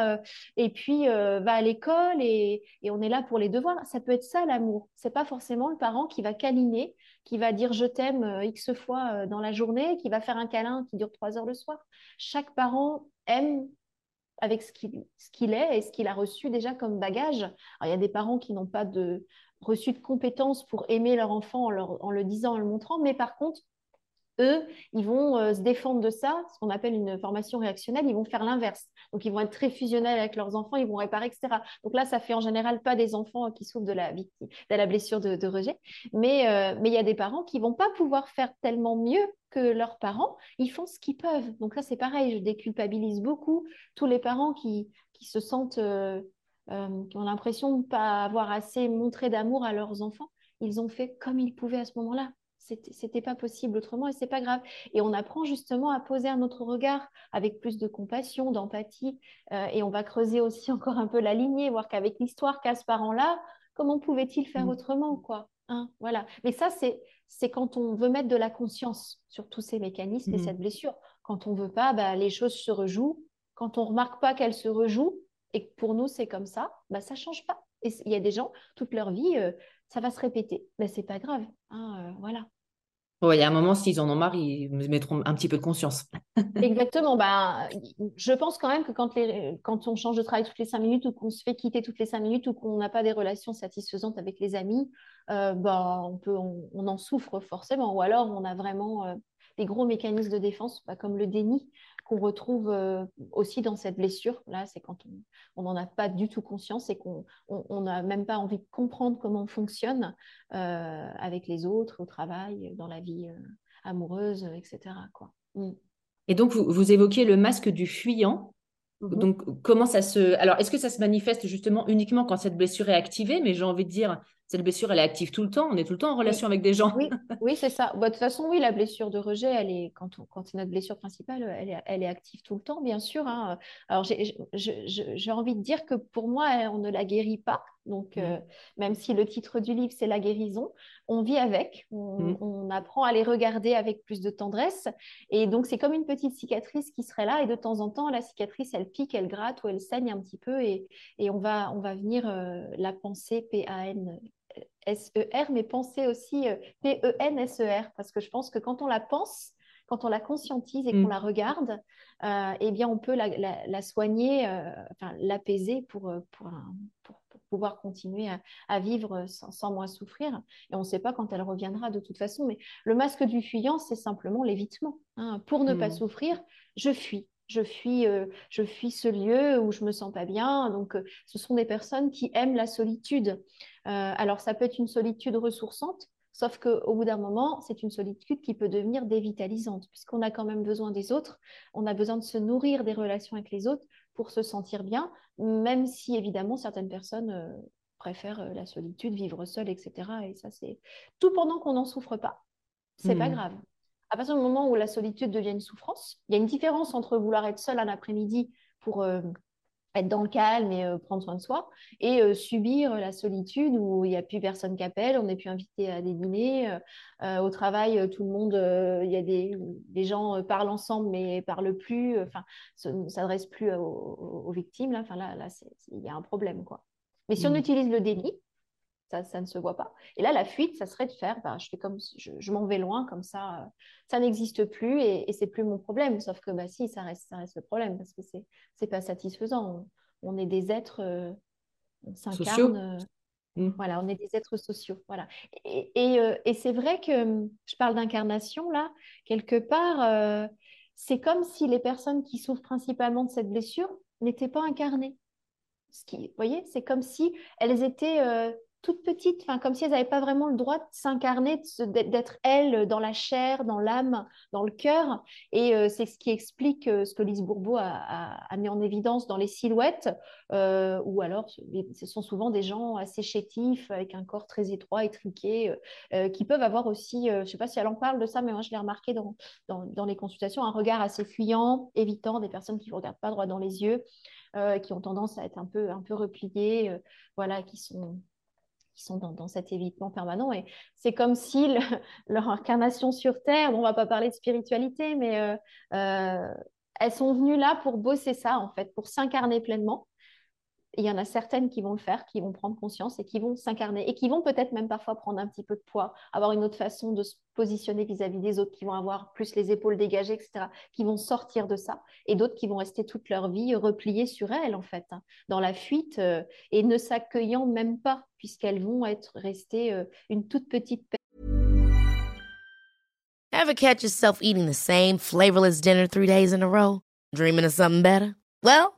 et puis va à l'école et, on est là pour les devoirs. Ça peut être ça l'amour. C'est pas forcément le parent qui va câliner, qui va dire je t'aime x fois dans la journée, qui va faire un câlin qui dure trois heures le soir. Chaque parent aime avec ce qu'il est et ce qu'il a reçu déjà comme bagage. il y a des parents qui n'ont pas de, reçu de compétences pour aimer leur enfant en, le disant, en le montrant, mais par contre, eux, ils vont euh, se défendre de ça, ce qu'on appelle une formation réactionnelle, ils vont faire l'inverse. Donc, ils vont être très fusionnels avec leurs enfants, ils vont réparer, etc. Donc là, ça fait en général pas des enfants qui souffrent de la, de la blessure de, rejet, mais euh, mais il y a des parents qui vont pas pouvoir faire tellement mieux que leurs parents, ils font ce qu'ils peuvent. Donc là, c'est pareil, je déculpabilise beaucoup tous les parents qui, qui se sentent... Euh, euh, qui ont l'impression de ne pas avoir assez montré d'amour à leurs enfants, ils ont fait comme ils pouvaient à ce moment-là. C'était pas possible autrement et c'est pas grave. Et on apprend justement à poser un autre regard avec plus de compassion, d'empathie. Euh, et on va creuser aussi encore un peu la lignée, voir qu'avec l'histoire qu'a ce parent-là, comment pouvait-il faire mm. autrement, quoi hein Voilà. Mais ça, c'est quand on veut mettre de la conscience sur tous ces mécanismes et mm. cette blessure. Quand on veut pas, bah, les choses se rejouent. Quand on remarque pas qu'elles se rejouent, et que pour nous c'est comme ça, bah, ça change pas. Et il y a des gens, toute leur vie, euh, ça va se répéter. Mais c'est pas grave. Hein, euh, voilà. il y a un moment, s'ils en ont marre, ils mettront un petit peu de conscience. Exactement. Ben, je pense quand même que quand, les, quand on change de travail toutes les cinq minutes ou qu'on se fait quitter toutes les cinq minutes ou qu'on n'a pas des relations satisfaisantes avec les amis, euh, ben, on, peut, on, en souffre forcément. Ou alors, on a vraiment des gros mécanismes de défense, bah, comme le déni qu'on retrouve euh, aussi dans cette blessure. Là, c'est quand on n'en a pas du tout conscience et qu'on n'a même pas envie de comprendre comment on fonctionne euh, avec les autres, au travail, dans la vie euh, amoureuse, etc. Quoi. Mm. Et donc, vous évoquez le masque du fuyant. Mhm. Donc, comment ça se. Alors, est-ce que ça se manifeste justement uniquement quand cette blessure est activée? Mais j'ai envie de dire, cette blessure, elle est active tout le temps. On est tout le temps en relation avec des gens. Oui, oui c'est ça. Bah, de toute façon, oui, la blessure de rejet, elle est quand, quand c'est notre blessure principale, elle est, elle est, active tout le temps, bien sûr. Hein. Alors, j'ai envie de dire que pour moi, on ne la guérit pas. Donc, mmh. euh, même si le titre du livre, c'est la guérison, on vit avec, mmh. on, apprend à les regarder avec plus de tendresse. Et donc, c'est comme une petite cicatrice qui serait là. Et de temps en temps, la cicatrice, elle pique, elle gratte ou elle saigne un petit peu. Et, et on, va, on va venir euh, la penser P-A-N S-E-R, mais penser aussi euh, P-E-N-S-E-R, parce que je pense que quand on la pense, quand on la conscientise et qu'on mm. la regarde, euh, eh bien, on peut la, soigner, euh, enfin, l'apaiser pour, pour, pouvoir continuer à, vivre sans, moins souffrir. Et on ne sait pas quand elle reviendra de toute façon. Mais le masque du fuyant, c'est simplement l'évitement. Hein. Pour ne pas mm. souffrir, je fuis je fuis, euh, je fuis ce lieu où je me sens pas bien. Donc, euh, ce sont des personnes qui aiment la solitude. Euh, alors, ça peut être une solitude ressourçante, sauf qu'au bout d'un moment, c'est une solitude qui peut devenir dévitalisante, puisqu'on a quand même besoin des autres. On a besoin de se nourrir des relations avec les autres pour se sentir bien, même si évidemment certaines personnes préfèrent la solitude, vivre seule, etc. Et ça, c'est tout pendant qu'on n'en souffre pas. C'est pas mmh. grave à partir du moment où la solitude devient une souffrance, il y a une différence entre vouloir être seul un après-midi pour euh, être dans le calme et euh, prendre soin de soi, et euh, subir la solitude où il n'y a plus personne qui appelle, on n'est plus invité à des dîners, au travail, tout le monde, il y a des, gens parlent ensemble mais parlent plus, enfin, ne s'adressent plus aux, victimes, là, enfin, là, là il y a un problème. quoi. Mais si on mm. utilise le déni, Ça, ça, ne se voit pas. Et là, la fuite, ça serait de faire, bah, je fais comme, je, m'en vais loin, comme ça, euh, ça n'existe plus et, et c'est plus mon problème. Sauf que, bah, si, ça reste, ça reste le problème parce que c'est, c'est pas satisfaisant. On, est des êtres, euh, on s'incarne. Euh, mmh. Voilà, on est des êtres sociaux. Voilà. Et, et, et c'est vrai que je parle d'incarnation là, quelque part, c'est comme si les personnes qui souffrent principalement de cette blessure n'étaient pas incarnées. Ce qui, vous voyez, c'est comme si elles étaient toutes petites, comme si elles n'avaient pas vraiment le droit de s'incarner, d'être elles dans la chair, dans l'âme, dans le cœur. Et euh, c'est ce qui explique euh, ce que Lise Bourbeau a, mis en évidence dans les silhouettes, euh, ou alors ce sont souvent des gens assez chétifs, avec un corps très étroit, étriqué, qui peuvent avoir aussi, je ne sais pas si elle en parle de ça, mais moi je l'ai remarqué dans, dans, les consultations, un regard assez fuyant, évitant des personnes qui ne regardent pas droit dans les yeux. qui ont tendance à être un peu, un peu repliées, voilà, qui sont qui sont dans, cet évitement permanent. Et c'est comme si leur incarnation sur Terre, bon, on va pas parler de spiritualité, mais euh, euh, elles sont venues là pour bosser ça, en fait, pour s'incarner pleinement il y en a certaines qui vont le faire, qui vont prendre conscience et qui vont s'incarner et qui vont peut-être même parfois prendre un petit peu de poids, avoir une autre façon de se positionner vis-à-vis des autres, qui vont avoir plus les épaules dégagées, etc., qui vont sortir de ça, et d'autres qui vont rester toute leur vie repliées sur elles, en fait, hein, dans la fuite euh, et ne s'accueillant même pas, puisqu'elles vont être restées euh, une toute petite Ever catch yourself eating the same flavorless dinner three days in a row? Dreaming of something better? Well,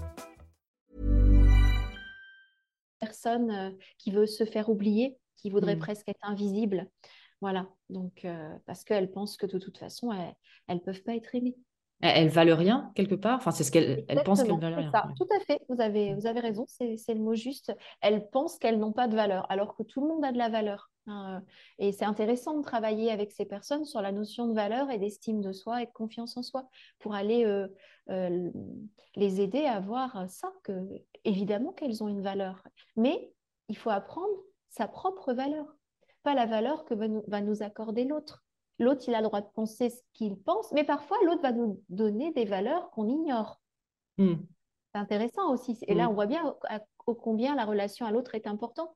Personne euh, qui veut se faire oublier, qui voudrait mm. presque être invisible. Voilà, donc euh, parce qu'elles pensent que de toute façon, elles ne peuvent pas être aimées. Elles valent rien quelque part? Enfin, c'est ce qu'elles pensent qu'elles valent rien. Ça. Tout à fait. Vous avez, vous avez raison. C'est le mot juste. Elles pensent qu'elles n'ont pas de valeur, alors que tout le monde a de la valeur. Hein. Et c'est intéressant de travailler avec ces personnes sur la notion de valeur et d'estime de soi et de confiance en soi pour aller euh, euh, les aider à voir ça, que évidemment qu'elles ont une valeur. Mais il faut apprendre sa propre valeur, pas la valeur que va nous, va nous accorder l'autre. L'autre, il a le droit de penser ce qu'il pense, mais parfois, l'autre va nous donner des valeurs qu'on ignore. Hmm. C'est intéressant aussi. Et là, hmm. on voit bien combien la relation à l'autre est importante.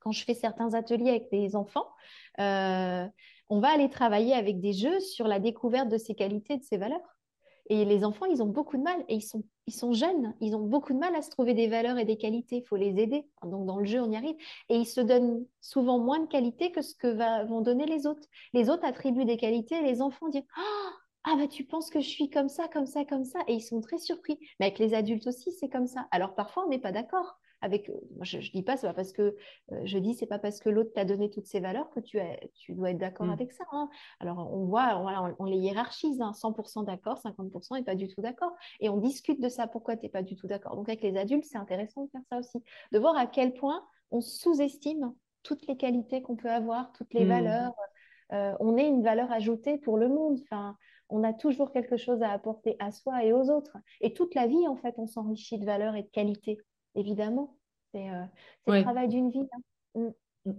Quand je fais certains ateliers avec des enfants, euh, on va aller travailler avec des jeux sur la découverte de ses qualités, de ses valeurs. Et les enfants, ils ont beaucoup de mal, et ils sont, ils sont jeunes, ils ont beaucoup de mal à se trouver des valeurs et des qualités. Il faut les aider. Donc, dans le jeu, on y arrive. Et ils se donnent souvent moins de qualités que ce que vont donner les autres. Les autres attribuent des qualités, les enfants disent ah, ah, bah tu penses que je suis comme ça, comme ça, comme ça. Et ils sont très surpris. Mais avec les adultes aussi, c'est comme ça. Alors, parfois, on n'est pas d'accord avec. Euh, je, ne dis pas, c'est pas parce que euh, je dis, c'est pas parce que l'autre t'a donné toutes ces valeurs que tu, tu dois être d'accord mm. avec ça. Hein. Alors on voit, on, les hiérarchise, 100% hein. d'accord, 50% et pas du tout d'accord. Et on discute de ça. Pourquoi tu n'es pas du tout d'accord Donc avec les adultes, c'est intéressant de faire ça aussi, de voir à quel point on sous-estime toutes les qualités qu'on peut avoir, toutes les mm. valeurs. Euh, on est une valeur ajoutée pour le monde. Enfin, on a toujours quelque chose à apporter à soi et aux autres. Et toute la vie, en fait, on s'enrichit de valeurs et de qualités évidemment. C'est euh, le travail d'une vie. Hein. Mm.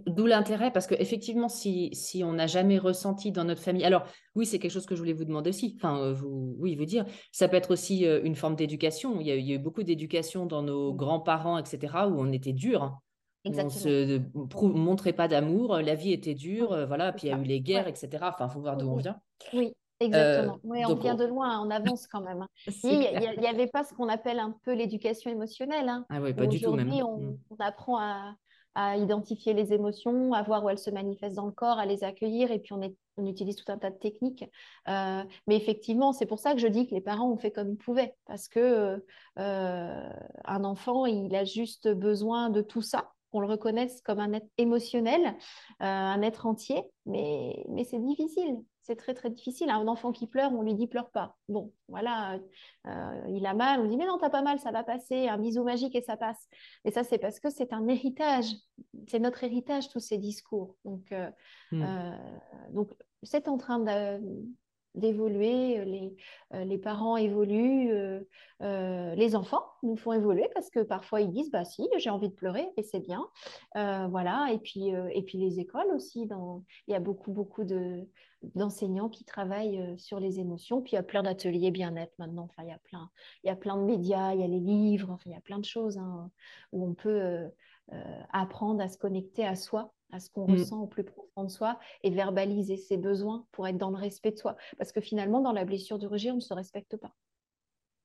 D'où l'intérêt, parce qu'effectivement, si, si on n'a jamais ressenti dans notre famille, alors oui, c'est quelque chose que je voulais vous demander aussi, enfin, euh, vous, oui, vous dire, ça peut être aussi euh, une forme d'éducation. Il, y a eu beaucoup d'éducation dans nos mm. grands-parents, etc., où on était dur. Hein. On ne se montrait pas d'amour, la vie était dure, voilà, puis il y a eu les guerres, etc. Enfin, il faut voir d'où on vient. Oui, Exactement. oui, on vient de loin, on avance quand même. Hein. Il n'y avait pas ce qu'on appelle un peu l'éducation émotionnelle. Hein. Ah oui, pas du tout même. On, mm. on, apprend à, à identifier les émotions, à voir où elles se manifestent dans le corps, à les accueillir, et puis on, est, on utilise tout un tas de techniques. Euh, mais effectivement, c'est pour ça que je dis que les parents ont fait comme ils pouvaient, parce que euh, un enfant, il a juste besoin de tout ça qu'on le reconnaisse comme un être émotionnel, euh, un être entier, mais, mais c'est difficile. C'est très très difficile. Un enfant qui pleure, on lui dit pleure pas. Bon, voilà, euh, il a mal, on dit mais non, t'as pas mal, ça va passer, un bisou magique et ça passe. Et ça, c'est parce que c'est un héritage. C'est notre héritage, tous ces discours. Donc, euh, hmm. donc c'est en train d'évoluer, euh, les, euh, les, parents évoluent, euh, les enfants nous font évoluer parce que parfois ils disent bah si j'ai envie de pleurer et c'est bien, voilà et puis et puis les écoles aussi, dans... il y a beaucoup beaucoup de d'enseignants qui travaillent sur les émotions, puis il y a plein d'ateliers bien-être maintenant, enfin il y a plein il y a plein de médias, il y a les livres, enfin il y a plein de choses hein, où on peut apprendre à se connecter à soi à ce qu'on mm. ressent au plus profond de soi et verbaliser ses besoins pour être dans le respect de soi. Parce que finalement, dans la blessure du rejet, on ne se respecte pas.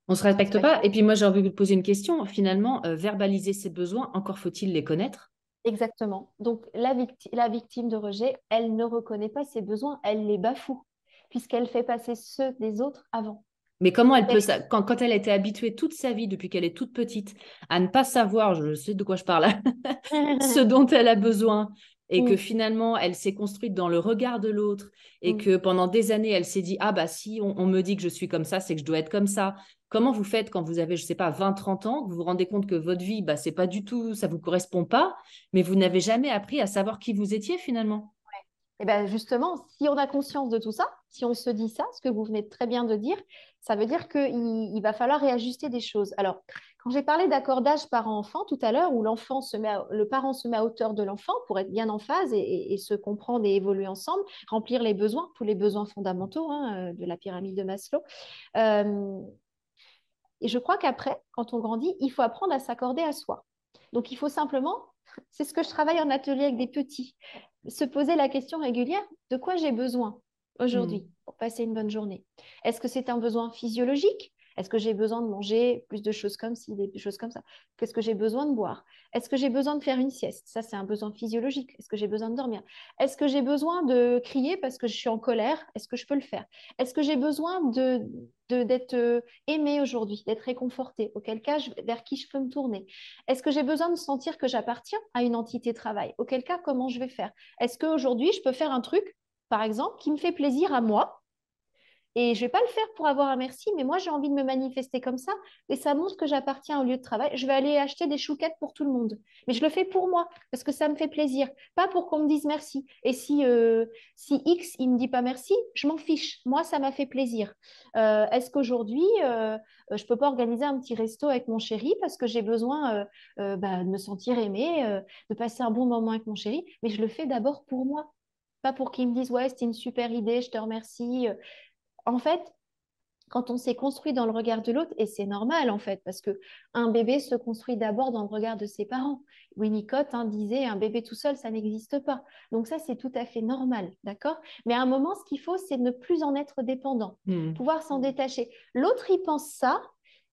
On ne se respecte pas. Et puis moi, j'ai envie de poser une question. Finalement, euh, verbaliser ses besoins, encore faut-il les connaître? Exactement. Donc la, la victime de rejet, elle ne reconnaît pas ses besoins, elle les bafoue, puisqu'elle fait passer ceux des autres avant. Mais comment elle peut, quand, quand elle a été habituée toute sa vie, depuis qu'elle est toute petite, à ne pas savoir, je sais de quoi je parle, ce dont elle a besoin, et que finalement elle s'est construite dans le regard de l'autre et que pendant des années elle s'est dit ah bah si on, me dit que je suis comme ça c'est que je dois être comme ça comment vous faites quand vous avez je sais pas 20 30 ans que vous vous rendez compte que votre vie bah c'est pas du tout ça vous correspond pas mais vous n'avez jamais appris à savoir qui vous étiez finalement? Et bien justement, si on a conscience de tout ça, si on se dit ça, ce que vous venez très bien de dire, ça veut dire qu'il il va falloir réajuster des choses. Alors, quand j'ai parlé d'accordage parent-enfant tout à l'heure, où l'enfant se met le parent se met à hauteur de l'enfant pour être bien en phase et, se comprendre et évoluer ensemble, remplir les besoins, tous les besoins fondamentaux hein, euh, de la pyramide de Maslow. Euh, et je crois qu'après, quand on grandit, il faut apprendre à s'accorder à soi. Donc, il faut simplement, c'est ce que je travaille en atelier avec des petits, se poser la question régulière de quoi j'ai besoin aujourd'hui pour passer une bonne journée? Est-ce que c'est un besoin physiologique? Est-ce que j'ai besoin de manger plus de choses comme ci, des choses comme ça? Qu'est-ce que j'ai besoin de boire? Est-ce que j'ai besoin de faire une sieste? Ça, c'est un besoin physiologique. Est-ce que j'ai besoin de dormir? Est-ce que j'ai besoin de crier parce que je suis en colère? Est-ce que je peux le faire? Est-ce que j'ai besoin d'être euh, aimée aujourd'hui, d'être réconfortée, auquel cas vers qui je peux me tourner? Est-ce que j'ai besoin de sentir que j'appartiens à une entité travail? Auquel cas, comment je vais faire? Est-ce qu'aujourd'hui, je peux faire un truc, par exemple, qui me fait plaisir à moi? Et je ne vais pas le faire pour avoir un merci, mais moi, j'ai envie de me manifester comme ça. Et ça montre que j'appartiens au lieu de travail. Je vais aller acheter des chouquettes pour tout le monde. Mais je le fais pour moi, parce que ça me fait plaisir. Pas pour qu'on me dise merci. Et si, euh, si X, il ne me dit pas merci, je m'en fiche. Moi, ça m'a fait plaisir. Euh, est-ce qu'aujourd'hui, euh, je ne peux pas organiser un petit resto avec mon chéri parce que j'ai besoin bah, de me sentir aimée, de passer un bon moment avec mon chéri? Mais je le fais d'abord pour moi. Pas pour qu'il me dise, ouais, c'était une super idée, je te remercie en fait, quand on s'est construit dans le regard de l'autre, et c'est normal en fait, parce que un bébé se construit d'abord dans le regard de ses parents. Winnicott hein, disait un bébé tout seul, ça n'existe pas. Donc ça, c'est tout à fait normal, d'accord? Mais à un moment, ce qu'il faut, c'est ne plus en être dépendant, hmm. pouvoir s'en détacher. L'autre, il pense ça,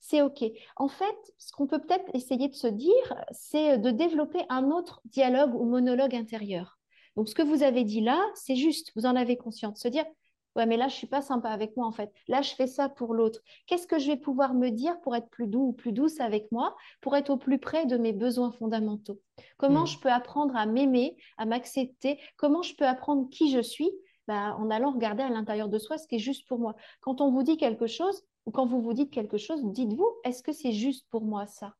c'est OK. En fait, ce qu'on peut peut-être essayer de se dire, c'est de développer un autre dialogue ou monologue intérieur. Donc, ce que vous avez dit là, c'est juste, vous en avez conscience. Se dire, Ouais, mais là, je suis pas sympa avec moi, en fait. Là, je fais ça pour l'autre. Qu'est-ce que je vais pouvoir me dire pour être plus doux ou plus douce avec moi, pour être au plus près de mes besoins fondamentaux? Comment hmm. je peux apprendre à m'aimer, à m'accepter? Comment je peux apprendre qui je suis bah, en allant regarder à l'intérieur de soi ce qui est juste pour moi? Quand on vous dit quelque chose, ou quand vous vous dites quelque chose, dites-vous, est-ce que c'est juste pour moi ça?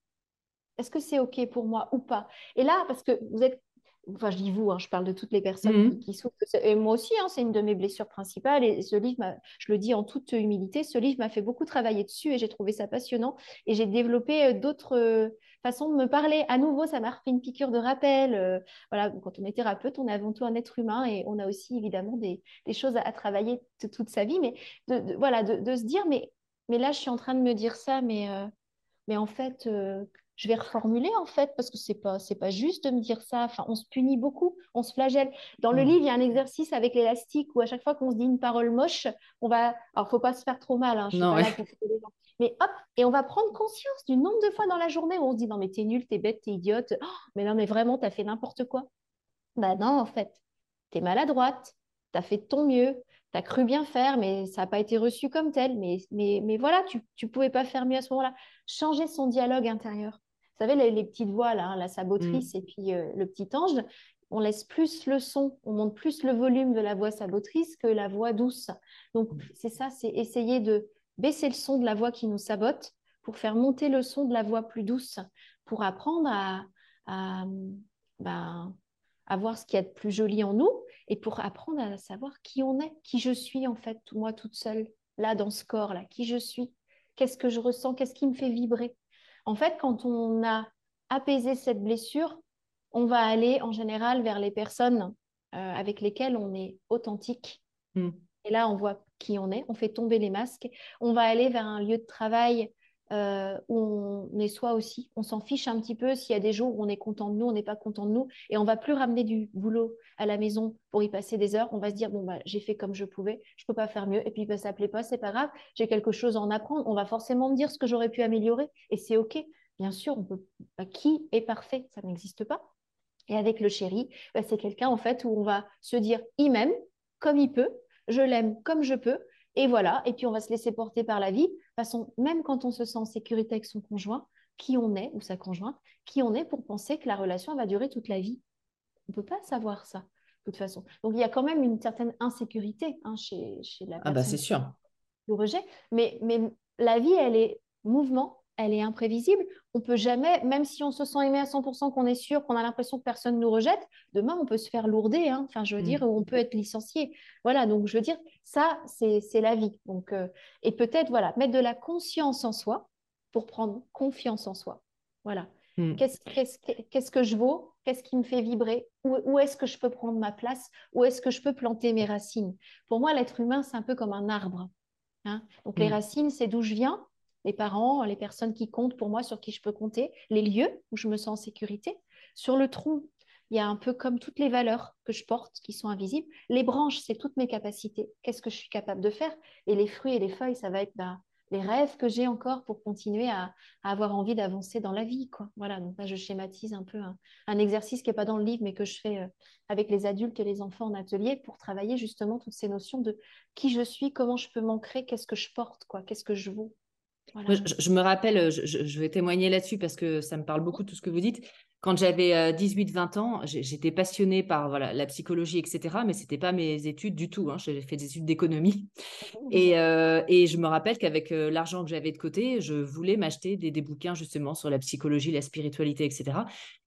Est-ce que c'est OK pour moi ou pas? Et là, parce que vous êtes enfin je dis vous, hein, je parle de toutes les personnes mmh. qui, souffrent. Et moi aussi, hein, c'est une de mes blessures principales. Et ce livre, je le dis en toute humilité, ce livre m'a fait beaucoup travailler dessus et j'ai trouvé ça passionnant. Et j'ai développé euh, d'autres euh, façons de me parler. À nouveau, ça m'a refait une piqûre de rappel. Euh, voilà, quand on est thérapeute, on est avant tout un être humain et on a aussi évidemment des, choses à, travailler toute sa vie. Mais de, voilà, de, se dire, mais, mais là, je suis en train de me dire ça, mais, mais en fait je vais reformuler en fait parce que c'est pas c'est pas juste de me dire ça. Enfin, on se punit beaucoup, on se flagelle. Dans le mm. livre, il y a un exercice avec l'élastique où à chaque fois qu'on se dit une parole moche, on va alors faut pas se faire trop mal. Hein, je non, mais hop, et on va prendre conscience du nombre de fois dans la journée où on se dit non mais t'es nul, t'es bête, t'es idiote. Oh, mais non mais vraiment t'as fait n'importe quoi. Bah non en fait, t'es maladroite, t'as fait de ton mieux, t'as cru bien faire, mais ça n'a pas été reçu comme tel. Mais, mais, mais voilà, tu ne pouvais pas faire mieux à ce moment-là. Changer son dialogue intérieur. Vous savez, les, petites voix, là, hein, la sabotrice mm. et puis euh, le petit ange, on laisse plus le son, on monte plus le volume de la voix sabotrice que la voix douce. Donc, mm. c'est ça, c'est essayer de baisser le son de la voix qui nous sabote pour faire monter le son de la voix plus douce, pour apprendre à, à, ben, à voir ce qu'il y a de plus joli en nous et pour apprendre à savoir qui on est, qui je suis en fait, moi toute seule, là dans ce corps-là, qui je suis, qu'est-ce que je ressens, qu'est-ce qui me fait vibrer. En fait, quand on a apaisé cette blessure, on va aller en général vers les personnes euh, avec lesquelles on est authentique. Hmm. Et là, on voit qui on est, on fait tomber les masques. On va aller vers un lieu de travail euh, où on est soi aussi. On s'en fiche un petit peu s'il y a des jours où on est content de nous, on n'est pas content de nous. Et on va plus ramener du boulot à la maison pour y passer des heures. On va se dire, bon, bah, j'ai fait comme je pouvais, je peux pas faire mieux. Et puis, bah, ça plaît pas, c'est pas grave, j'ai quelque chose à en apprendre. On va forcément me dire ce que j'aurais pu améliorer. Et c'est OK. Bien sûr. Bah, qui est parfait? Ça n'existe pas. Et avec le chéri, bah, c'est quelqu'un en fait où on va se dire, il m'aime comme il peut, je l'aime comme je peux. Et voilà, et puis on va se laisser porter par la vie. De toute façon, même quand on se sent en sécurité avec son conjoint, qui on est, ou sa conjointe, qui on est pour penser que la relation va durer toute la vie. On ne peut pas savoir ça, de toute façon. Donc il y a quand même une certaine insécurité hein, chez, chez la personne. Ah bah c'est sûr. Le rejet. Mais, mais la vie, elle est mouvement, elle est imprévisible. On peut jamais, même si on se sent aimé à 100%, qu'on est sûr, qu'on a l'impression que personne nous rejette, demain, on peut se faire lourder. Hein. Enfin, je veux mm. dire, on peut être licencié. Voilà, donc je veux dire, ça, c'est la vie. Donc, euh, et peut-être, voilà, mettre de la conscience en soi pour prendre confiance en soi. Voilà. Mm. Qu'est-ce que je vaux? Qu'est-ce qui me fait vibrer? Où, est-ce que je peux prendre ma place? Où est-ce que je peux planter mes racines? Pour moi, l'être humain, c'est un peu comme un arbre. Hein. Donc, les mm. racines, c'est d'où je viens les parents, les personnes qui comptent pour moi, sur qui je peux compter, les lieux où je me sens en sécurité. Sur le tronc, il y a un peu comme toutes les valeurs que je porte qui sont invisibles. Les branches, c'est toutes mes capacités. Qu'est-ce que je suis capable de faire? Et les fruits et les feuilles, ça va être bah, les rêves que j'ai encore pour continuer à, avoir envie d'avancer dans la vie. Quoi. Voilà, donc là, je schématise un peu un, exercice qui n'est pas dans le livre, mais que je fais euh, avec les adultes et les enfants en atelier pour travailler justement toutes ces notions de qui je suis, comment je peux m'ancrer, qu'est-ce que je porte, quoi, qu'est-ce que je vaux je, me rappelle, je, vais témoigner là-dessus parce que ça me parle beaucoup tout ce que vous dites. Quand j'avais 18-20 euh, ans, j'étais passionnée par voilà, la psychologie, etc. Mais ce n'était pas mes études du tout. Hein. J'ai fait des études d'économie. Mmh. Et, euh, et, je me rappelle qu'avec euh, l'argent que j'avais de côté, je voulais m'acheter des, des, bouquins justement sur la psychologie, la spiritualité, etc.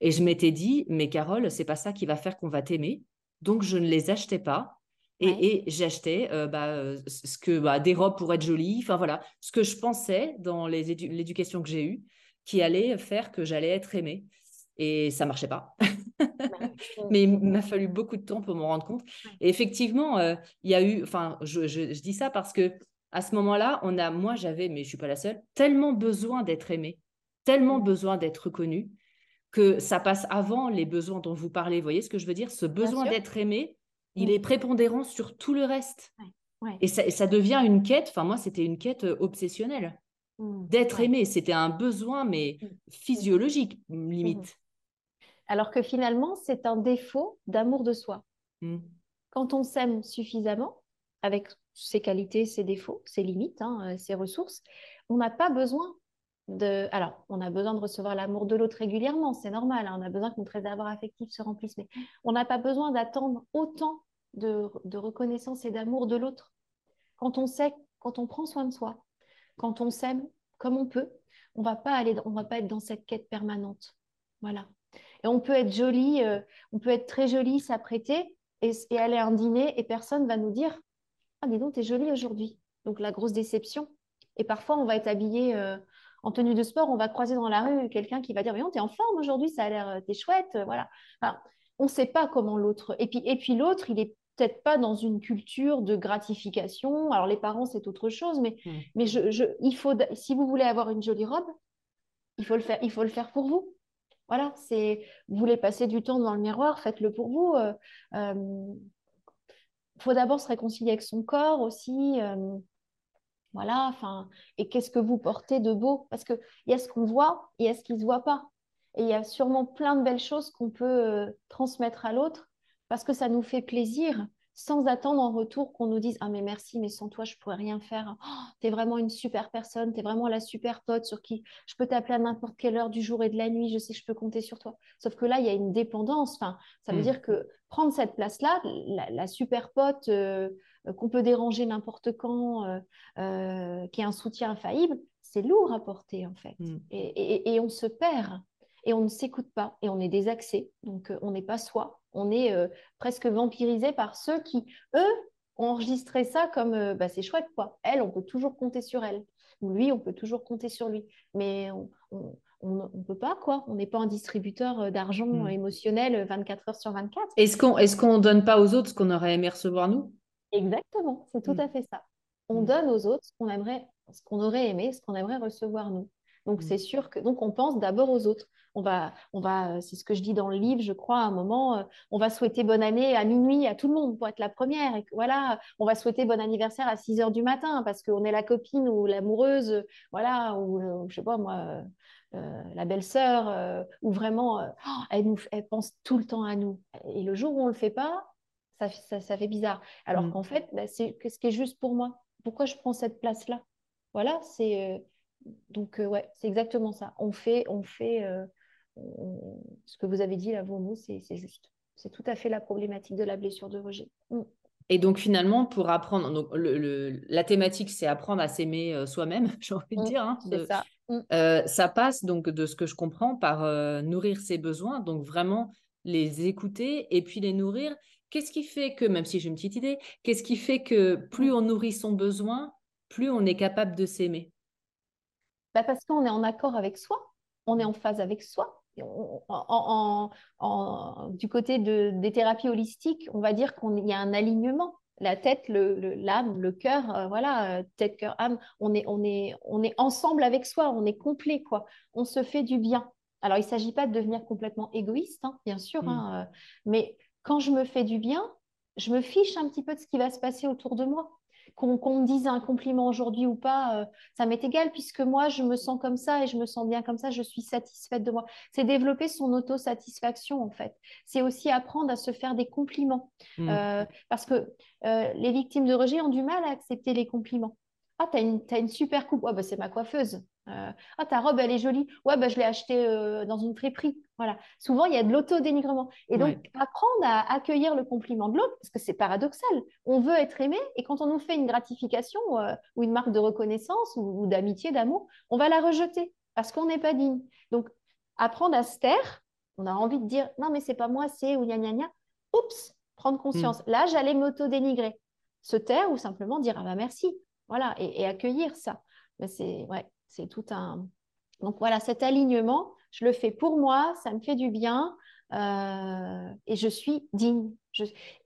Et je m'étais dit, mais Carole, c'est pas ça qui va faire qu'on va t'aimer. Donc, je ne les achetais pas. Et, j'achetais euh, bah, euh, ce que bah, des robes pour être jolies, enfin voilà, ce que je pensais dans l'éducation que j'ai eue, qui allait faire que j'allais être aimée. Et ça marchait pas. Mais il m'a fallu beaucoup de temps pour m'en rendre compte. Et effectivement, euh, il y a eu, enfin, je, je, dis ça parce que à ce moment-là, on a, moi, j'avais, mais je suis pas la seule, tellement besoin d'être aimée, tellement besoin d'être reconnue, que ça passe avant les besoins dont vous parlez. Vous voyez ce que je veux dire? Ce besoin d'être aimé, il est prépondérant sur tout le reste. Et, ça, devient une quête, enfin moi c'était une quête euh, obsessionnelle. Mmh. D'être aimé, c'était un besoin, mais mmh. physiologique, mmh. limite. Alors que finalement, c'est un défaut d'amour de soi. Quand on s'aime suffisamment, avec ses qualités, ses défauts, ses limites, hein, euh, ses ressources, on n'a pas besoin de... Alors, on a besoin de recevoir l'amour de l'autre régulièrement, c'est normal, hein, on a besoin que notre réservoir affectif se remplisse, mais on n'a pas besoin d'attendre autant de, reconnaissance et d'amour de l'autre. Quand on sait, quand on prend soin de soi, quand on s'aime comme on peut, on va pas aller, on va pas être dans cette quête permanente. Voilà. Et on peut être jolie, euh, on peut être très jolie, s'apprêter et, aller à un dîner et personne va nous dire Ah, dis donc, es jolie aujourd'hui. Donc la grosse déception. Et parfois, on va être habillé euh, en tenue de sport, on va croiser dans la rue quelqu'un qui va dire tu es en forme aujourd'hui, ça a l'air, euh, t'es chouette. Voilà. on ne sait pas comment l'autre. Et puis, et puis l'autre, il est peut-être pas dans une culture de gratification. Alors les parents, c'est autre chose, mais, mmh. mais je, il faut, si vous voulez avoir une jolie robe, il faut le faire, il faut le faire pour vous. Voilà, c'est vous voulez passer du temps dans le miroir, faites-le pour vous. Il faut d'abord se réconcilier avec son corps aussi. Voilà, enfin, et qu'est-ce que vous portez de beau? Parce qu'il y a ce qu'on voit et il y a ce qui ne se voit pas. Et il y a sûrement plein de belles choses qu'on peut euh, transmettre à l'autre parce que ça nous fait plaisir sans attendre en retour qu'on nous dise Ah, mais merci, mais sans toi, je ne pourrais rien faire. Oh, tu es vraiment une super personne, tu es vraiment la super pote sur qui je peux t'appeler à n'importe quelle heure du jour et de la nuit, je sais que je peux compter sur toi. Sauf que là, il y a une dépendance. Enfin, ça veut mm. dire que prendre cette place-là, la, super pote euh, qu'on peut déranger n'importe quand, euh, qui est un soutien infaillible, c'est lourd à porter en fait. Mm. et on se perd et on ne s'écoute pas et on est désaxé. Donc, euh, on n'est pas soi. On est euh, presque vampirisé par ceux qui, eux, ont enregistré ça comme euh, bah, c'est chouette, quoi. Elle, on peut toujours compter sur elle. Ou lui, on peut toujours compter sur lui. Mais on ne peut pas, quoi. On n'est pas un distributeur d'argent hmm. émotionnel 24 heures sur 24. Est-ce qu'on est donne pas aux autres ce qu'on aurait aimé recevoir nous? Exactement, c'est tout hmm. à fait ça. On hmm. donne aux autres ce qu'on aimerait, ce qu'on aurait aimé, ce qu'on aimerait recevoir nous. Donc c'est sûr que donc on pense d'abord aux autres on va, on va, c'est ce que je dis dans le livre, je crois, à un moment, euh, on va souhaiter bonne année à minuit à tout le monde pour être la première. Et voilà, on va souhaiter bon anniversaire à 6 heures du matin parce qu'on est la copine ou l'amoureuse, voilà, ou euh, je sais pas moi, euh, la belle-sœur, ou vraiment, oh, elle, nous, elle pense tout le temps à nous. Et le jour où on le fait pas, ça, ça, fait bizarre. Alors mmh. qu'en fait, bah, c'est ce qui est juste pour moi. Pourquoi je prends cette place-là? Voilà, c'est donc ouais, c'est exactement ça. On fait, on fait ce que vous avez dit là, vos mots, c'est juste. C'est tout à fait la problématique de la blessure de rejet. Mm. Et donc finalement, pour apprendre, donc le, la thématique, c'est apprendre à s'aimer euh, soi-même, j'ai envie de mm. dire. Hein, ça. Mm. Euh, ça passe donc de ce que je comprends par euh, nourrir ses besoins, donc vraiment les écouter et puis les nourrir. Qu'est-ce qui fait que, même si j'ai une petite idée, qu'est-ce qui fait que plus on nourrit son besoin, plus on est capable de s'aimer? Bah Parce qu'on est en accord avec soi, on est en phase avec soi, en, du côté de, des thérapies holistiques, on va dire qu'il y a un alignement. La tête, l'âme, le, le cœur, euh, voilà, tête, cœur, âme, on est, on, est, on est ensemble avec soi, on est complet, quoi. On se fait du bien. Alors, il ne s'agit pas de devenir complètement égoïste, hein, bien sûr, mm. hein, euh, mais quand je me fais du bien, je me fiche un petit peu de ce qui va se passer autour de moi qu'on me dise un compliment aujourd'hui ou pas, euh, ça m'est égal puisque moi, je me sens comme ça et je me sens bien comme ça, je suis satisfaite de moi. C'est développer son autosatisfaction, en fait. C'est aussi apprendre à se faire des compliments. Mmh. Euh, parce que euh, les victimes de rejet ont du mal à accepter les compliments. Ah, tu as, une super coupe. bah, c'est ma coiffeuse. Euh, ah, ta robe, elle est jolie. Ouais, bah, je l'ai achetée euh, dans une friperie. Voilà. Souvent, il y a de l'auto-dénigrement. Et donc, apprendre à accueillir le compliment de l'autre, parce que c'est paradoxal. On veut être aimé, et quand on nous fait une gratification euh, ou une marque de reconnaissance ou, d'amitié, d'amour, on va la rejeter parce qu'on n'est pas digne. Donc, apprendre à se taire, on a envie de dire non, mais c'est pas moi, c'est ou gna gna gna. Oups, prendre conscience. Hmm. Là, j'allais m'auto-dénigrer. Se taire ou simplement dire ah bah merci. Voilà, et, accueillir ça. Mais c'est ouais, c'est tout un. Donc voilà, cet alignement, je le fais pour moi, ça me fait du bien euh, et je suis digne.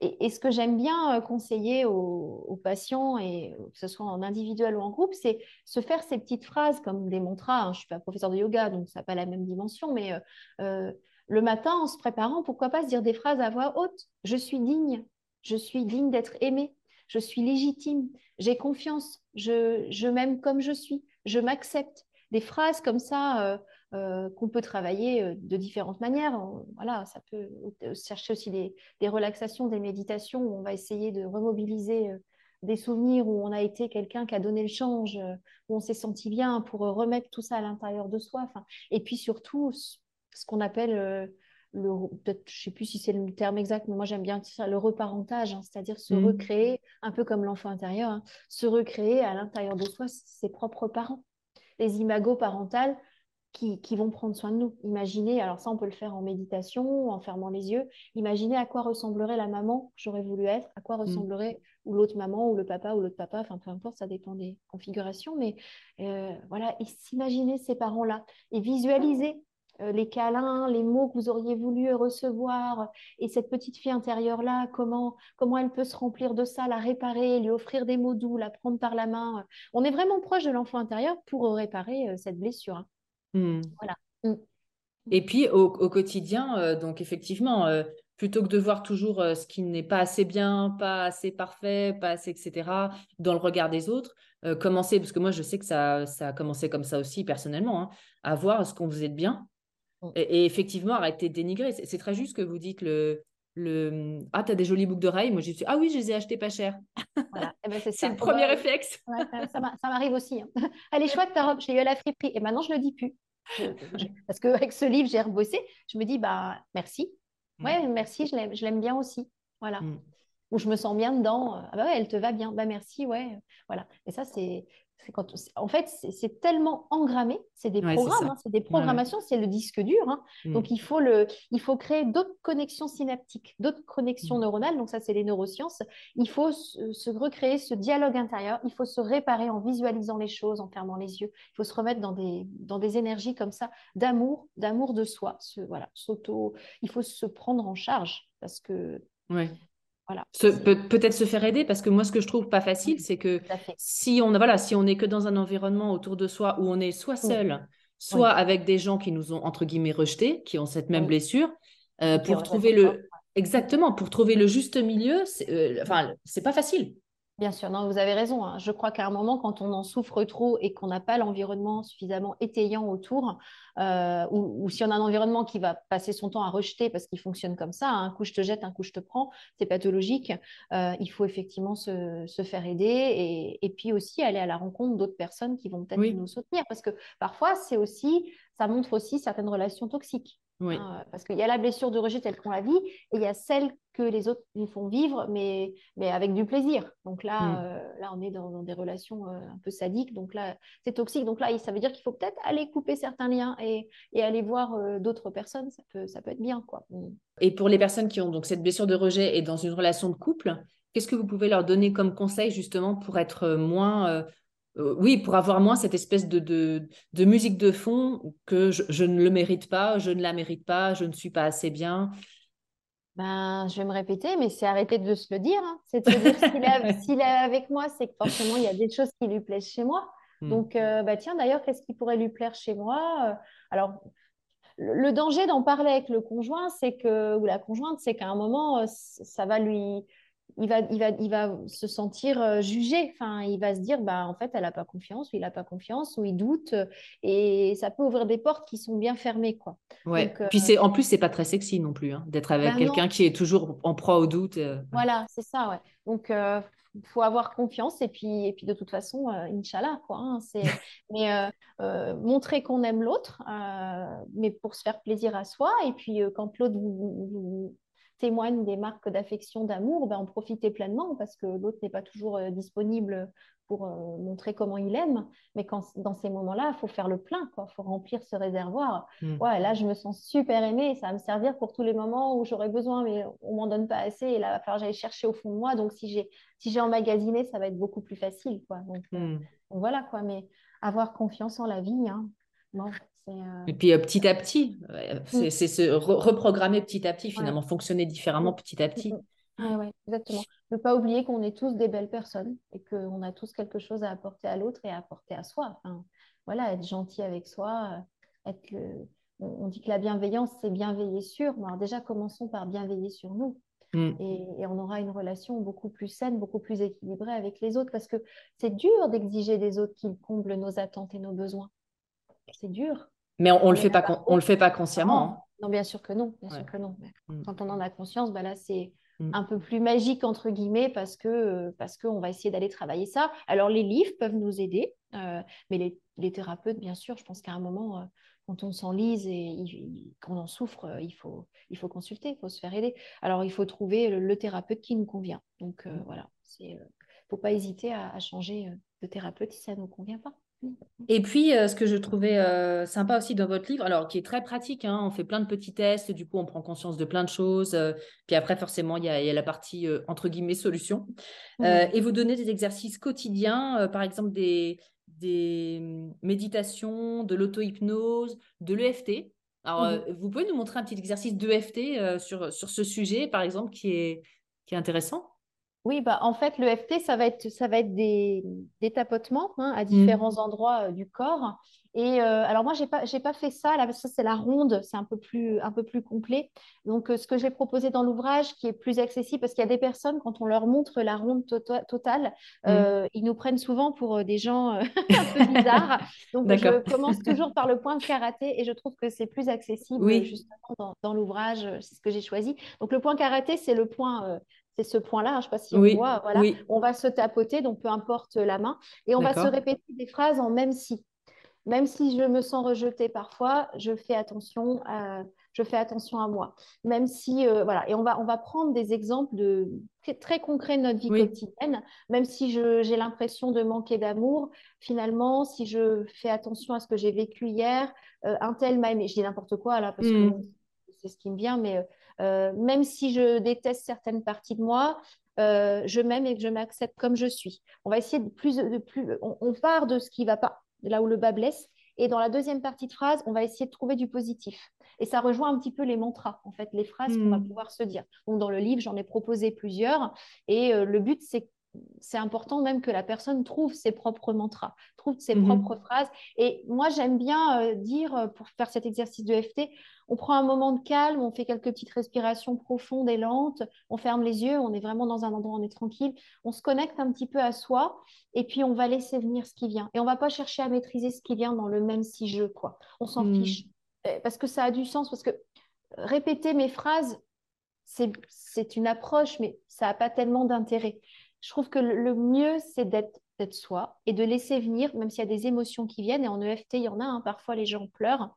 Et, ce que j'aime bien euh, conseiller aux, patients, et que ce soit en individuel ou en groupe, c'est se faire ces petites phrases comme des mantras. Hein. Je ne suis pas professeur de yoga, donc ça n'a pas la même dimension, mais euh, le matin, en se préparant, pourquoi pas se dire des phrases à voix haute Je suis digne, je suis digne d'être aimé, je suis légitime, j'ai confiance, je, m'aime comme je suis, je m'accepte. Des phrases comme ça euh, euh, qu'on peut travailler euh, de différentes manières. voilà, ça peut chercher aussi des, relaxations, des méditations où on va essayer de remobiliser des souvenirs où on a été quelqu'un qui a donné le change, où on s'est senti bien pour remettre tout ça à l'intérieur de soi. et puis surtout, ce qu'on appelle peut-être, je sais plus si c'est le terme exact, mais moi j'aime bien dire le reparentage, hein, c'est-à-dire se mmh. recréer, un peu comme l'enfant intérieur, hein, se recréer à l'intérieur de soi ses propres parents, les imagos parentales qui, qui, vont prendre soin de nous. Imaginez, alors ça on peut le faire en méditation, en fermant les yeux, imaginez à quoi ressemblerait la maman que j'aurais voulu être, à quoi mmh. ressemblerait ou l'autre maman, ou le papa, ou l'autre papa, enfin peu importe, ça dépend des configurations, mais euh, voilà, et s'imaginer ces parents-là et visualiser les câlins, les mots que vous auriez voulu recevoir, et cette petite fille intérieure-là, comment, comment elle peut se remplir de ça, la réparer, lui offrir des mots doux, la prendre par la main. On est vraiment proche de l'enfant intérieur pour réparer euh, cette blessure. Hein. Mmh. Voilà. Et puis au, quotidien, donc effectivement, plutôt que de voir toujours ce qui n'est pas assez bien, pas assez parfait, pas assez, etc., dans le regard des autres, commencer, parce que moi je sais que ça, ça a commencé comme ça aussi personnellement, hein, à voir ce qu'on faisait de bien. Mmh. Et, effectivement, arrêter de dénigrer. C'est très juste que vous dites le, le Ah, tu as des jolies boucles d'oreilles. Moi, je dis Ah oui, je les ai achetées pas cher. Voilà. Eh ben, c'est le premier réflexe. ça m'arrive aussi. Hein. Elle est chouette ta robe, je l'ai eu à la friperie. Et maintenant, je ne le dis plus. Parce qu'avec ce livre, j'ai rebossé. Je me dis bah Merci. Mm. Ouais, merci, je l'aime bien aussi. Voilà. Mm. Ou je me sens bien dedans. Ah bah ouais, elle te va bien. Bah merci, ouais. Voilà. Et ça, c'est quand en fait, c'est tellement engrammé, c'est des programmes, hein, c'est des programmations, c'est le disque dur. Hein. Mm. Donc, il faut, le, il faut créer d'autres connexions synaptiques, d'autres connexions neuronales. Donc, ça, c'est les neurosciences. Il faut se, recréer ce dialogue intérieur. Il faut se réparer en visualisant les choses, en fermant les yeux. Il faut se remettre dans des, dans des énergies comme ça, d'amour, d'amour de soi. Ce, voilà, s'auto. Il faut se prendre en charge parce que Ouais. Voilà. Peut-être se faire aider parce que moi ce que je trouve pas facile c'est que si on voilà si on n'est que dans un environnement autour de soi où on est soit seul soit avec des gens qui nous ont entre guillemets rejetés qui ont cette même blessure euh, pour trouver le exactement pour trouver le juste milieu c'est euh, enfin c'est pas facile Bien sûr, non, vous avez raison. Hein. Je crois qu'à un moment, quand on en souffre trop et qu'on n'a pas l'environnement suffisamment étayant autour, euh, ou, si on a un environnement qui va passer son temps à rejeter parce qu'il fonctionne comme ça, hein, un coup je te jette, un coup je te prends, c'est pathologique. Euh, il faut effectivement se, faire aider et, puis aussi aller à la rencontre d'autres personnes qui vont peut-être nous soutenir parce que parfois, c'est aussi, ça montre aussi certaines relations toxiques. Oui. Hein, parce qu'il y a la blessure de rejet telle qu'on la vit et il y a celle que les autres nous font vivre, mais, mais avec du plaisir. Donc là, mm. euh, là on est dans, des relations euh, un peu sadiques. Donc là, c'est toxique. Donc là, ça veut dire qu'il faut peut-être aller couper certains liens et, et aller voir euh, d'autres personnes. Ça peut, ça peut être bien. Quoi. Mm. Et pour les personnes qui ont donc cette blessure de rejet et dans une relation de couple, qu'est-ce que vous pouvez leur donner comme conseil justement pour être moins euh, oui, pour avoir moins cette espèce de, de, musique de fond que je, ne le mérite pas, je ne la mérite pas, je ne suis pas assez bien. Ben, je vais me répéter, mais c'est arrêter de se le dire. Hein. C'est de se dire s'il est, avec moi, c'est que forcément, il y a des choses qui lui plaisent chez moi. Hmm. Donc, euh, bah, tiens, d'ailleurs, qu'est-ce qui pourrait lui plaire chez moi euh, Alors, le danger d'en parler avec le conjoint, c'est que, ou la conjointe, c'est qu'à un moment, ça va lui, il va, il va, il va se sentir euh, jugé. Enfin, il va se dire, bah, en fait, elle n'a pas confiance, ou il n'a pas confiance, ou il doute. Et ça peut ouvrir des portes qui sont bien fermées. Quoi. Ouais. Puis c'est, en plus, c'est pas très sexy non plus, hein, d'être avec bah quelqu'un qui est toujours en proie au doute. Euh, voilà, c'est ça, ouais. Donc, il euh, faut avoir confiance. Et puis, et puis de toute façon, Inch'Allah, quoi. Hein, c'est... mais montrer qu'on aime l'autre, mais pour se faire plaisir à soi. Et puis, quand l'autre vous témoigne des marques d'affection, d'amour, ben, en profiter pleinement parce que l'autre n'est pas toujours euh, disponible pour euh, montrer comment il aime. Mais quand, dans ces moments-là, il faut faire le plein, il faut remplir ce réservoir. Mmh. Ouais, là, je me sens super aimée ça va me servir pour tous les moments où j'aurai besoin, mais on m'en donne pas assez. Et là, il va falloir que j'aille chercher au fond de moi. Donc, si j'ai si j'ai emmagasiné, ça va être beaucoup plus facile. Quoi. Donc, euh, mmh. voilà, quoi. Mais avoir confiance en la vie, hein. Et puis euh, petit à petit, c'est se reprogrammer petit à petit, finalement, fonctionner différemment petit à petit. Oui, exactement. Ne pas oublier qu'on est tous des belles personnes et qu'on a tous quelque chose à apporter à l'autre et à apporter à soi. Enfin, voilà, être gentil avec soi, euh, être on dit que la bienveillance, c'est bien veiller sur. Alors déjà, commençons par bien veiller sur nous. Mm. Et, et, on aura une relation beaucoup plus saine, beaucoup plus équilibrée avec les autres parce que c'est dur d'exiger des autres qu'ils comblent nos attentes et nos besoins. C'est dur. Mais on, ne le fait pas, on le fait pas consciemment. Hein. Non, bien sûr que non, bien sûr que non. Mm. Quand on en a conscience, bah là c'est mm. un peu plus magique entre guillemets parce que parce qu'on va essayer d'aller travailler ça. Alors les livres peuvent nous aider, euh, mais les, les, thérapeutes, bien sûr, je pense qu'à un moment, euh, quand on s'enlise et qu'on en souffre, euh, il faut il faut consulter, il faut se faire aider. Alors il faut trouver le, thérapeute qui nous convient. Donc mm. voilà, c'est faut pas hésiter à, à changer de thérapeute si ça ne nous convient pas. Et puis, euh, ce que je trouvais euh, sympa aussi dans votre livre, alors qui est très pratique, hein, on fait plein de petits tests, du coup, on prend conscience de plein de choses. Euh, puis après, forcément, il y, a la partie, entre guillemets, solution. et vous donnez des exercices quotidiens, par exemple des, des hum, méditations, de l'auto-hypnose, de l'EFT. Alors, vous pouvez nous montrer un petit exercice d'EFT sur, sur ce sujet, par exemple, qui est, qui est intéressant? Oui, bah, en fait, le FT, ça va être, ça va être des, des tapotements hein, à différents Mm. endroits euh, du corps. Et euh, alors moi, j'ai pas, j'ai pas fait ça. Là, ça, c'est la ronde, c'est un peu plus, un peu plus complet. Donc, euh, ce que j'ai proposé dans l'ouvrage, qui est plus accessible, parce qu'il y a des personnes, quand on leur montre la ronde tota- totale, Mm. euh, ils nous prennent souvent pour des gens un peu bizarres. Donc, je commence toujours par le point de karaté et je trouve que c'est plus accessible Oui, justement dans, dans l'ouvrage. C'est ce que j'ai choisi. Donc, le point karaté, c'est le point. Euh, c'est ce point-là, hein, je ne sais pas si on voit, voilà. oui, On va se tapoter, donc peu importe la main, et on va se répéter des phrases en même si. Même si je me sens rejetée parfois, je fais attention à, je fais attention à moi. Même si, euh, voilà, et on va, on va prendre des exemples de, très très concrets de notre vie Oui. quotidienne. Même si je- j'ai l'impression de manquer d'amour, finalement, si je fais attention à ce que j'ai vécu hier, euh, un tel m'a aimé. Je dis n'importe quoi là, parce que Mm. bon, c'est ce qui me vient, mais euh, même si je déteste certaines parties de moi, euh, je m'aime et que je m'accepte comme je suis. On va essayer de plus, de plus on, on part de ce qui va pas, là où le bas blesse, et dans la deuxième partie de phrase, on va essayer de trouver du positif. Et ça rejoint un petit peu les mantras, en fait, les phrases qu'on va Mm. pouvoir se dire. Donc dans le livre, j'en ai proposé plusieurs, et euh, le but, c'est c'est important même que la personne trouve ses propres mantras, trouve ses Mhm. propres phrases. Et moi, j'aime bien euh, dire, euh, pour faire cet exercice de FT, on prend un moment de calme, on fait quelques petites respirations profondes et lentes, on ferme les yeux, on est vraiment dans un endroit où on est tranquille, on se connecte un petit peu à soi et puis on va laisser venir ce qui vient. Et on va pas chercher à maîtriser ce qui vient dans le même si je, quoi. On s'en Mm. fiche. Parce que ça a du sens, parce que répéter mes phrases, c'est une approche, mais ça n'a pas tellement d'intérêt. Je trouve que le, mieux, c'est d'être d'être soi et de laisser venir, même s'il y a des émotions qui viennent, et en EFT, il y en a, hein, parfois les gens pleurent.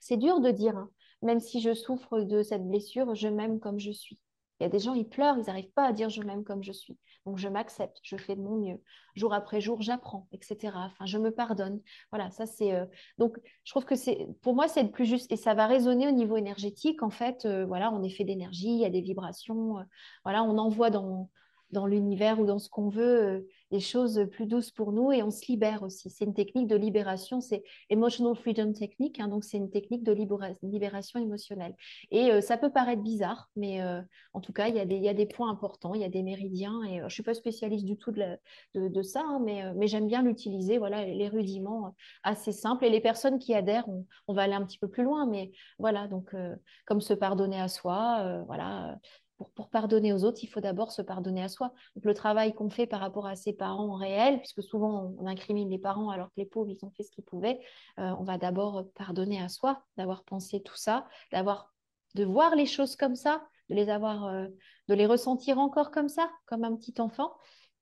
C'est dur de dire, hein, même si je souffre de cette blessure, je m'aime comme je suis. Il y a des gens, ils pleurent, ils n'arrivent pas à dire je m'aime comme je suis. Donc je m'accepte, je fais de mon mieux. Jour après jour, j'apprends, etc. Enfin, je me pardonne. Voilà, ça c'est. euh, Donc je trouve que c'est, pour moi, c'est le plus juste et ça va résonner au niveau énergétique. En fait, euh, voilà, on est fait d'énergie, il y a des vibrations. euh, voilà, on envoie dans dans l'univers ou dans ce qu'on veut euh, des choses plus douces pour nous et on se libère aussi. C'est une technique de libération, c'est Emotional Freedom Technique, hein, donc c'est une technique de libéra- libération émotionnelle. Et euh, ça peut paraître bizarre, mais euh, en tout cas, il y, a des, points importants, il y a des méridiens, et euh, je ne suis pas spécialiste du tout de, ça, hein, mais, euh, j'aime bien l'utiliser, voilà, les rudiments euh, assez simples. Et les personnes qui adhèrent, on, va aller un petit peu plus loin, mais voilà, donc euh, comme se pardonner à soi, euh, voilà. Euh, Pour, pour pardonner aux autres, il faut d'abord se pardonner à soi. Donc, le travail qu'on fait par rapport à ses parents réels, puisque souvent on incrimine les parents alors que les pauvres, ils ont fait ce qu'ils pouvaient, euh, on va d'abord pardonner à soi d'avoir pensé tout ça, d'avoir de voir les choses comme ça, de les avoir, euh, de les ressentir encore comme ça, comme un petit enfant,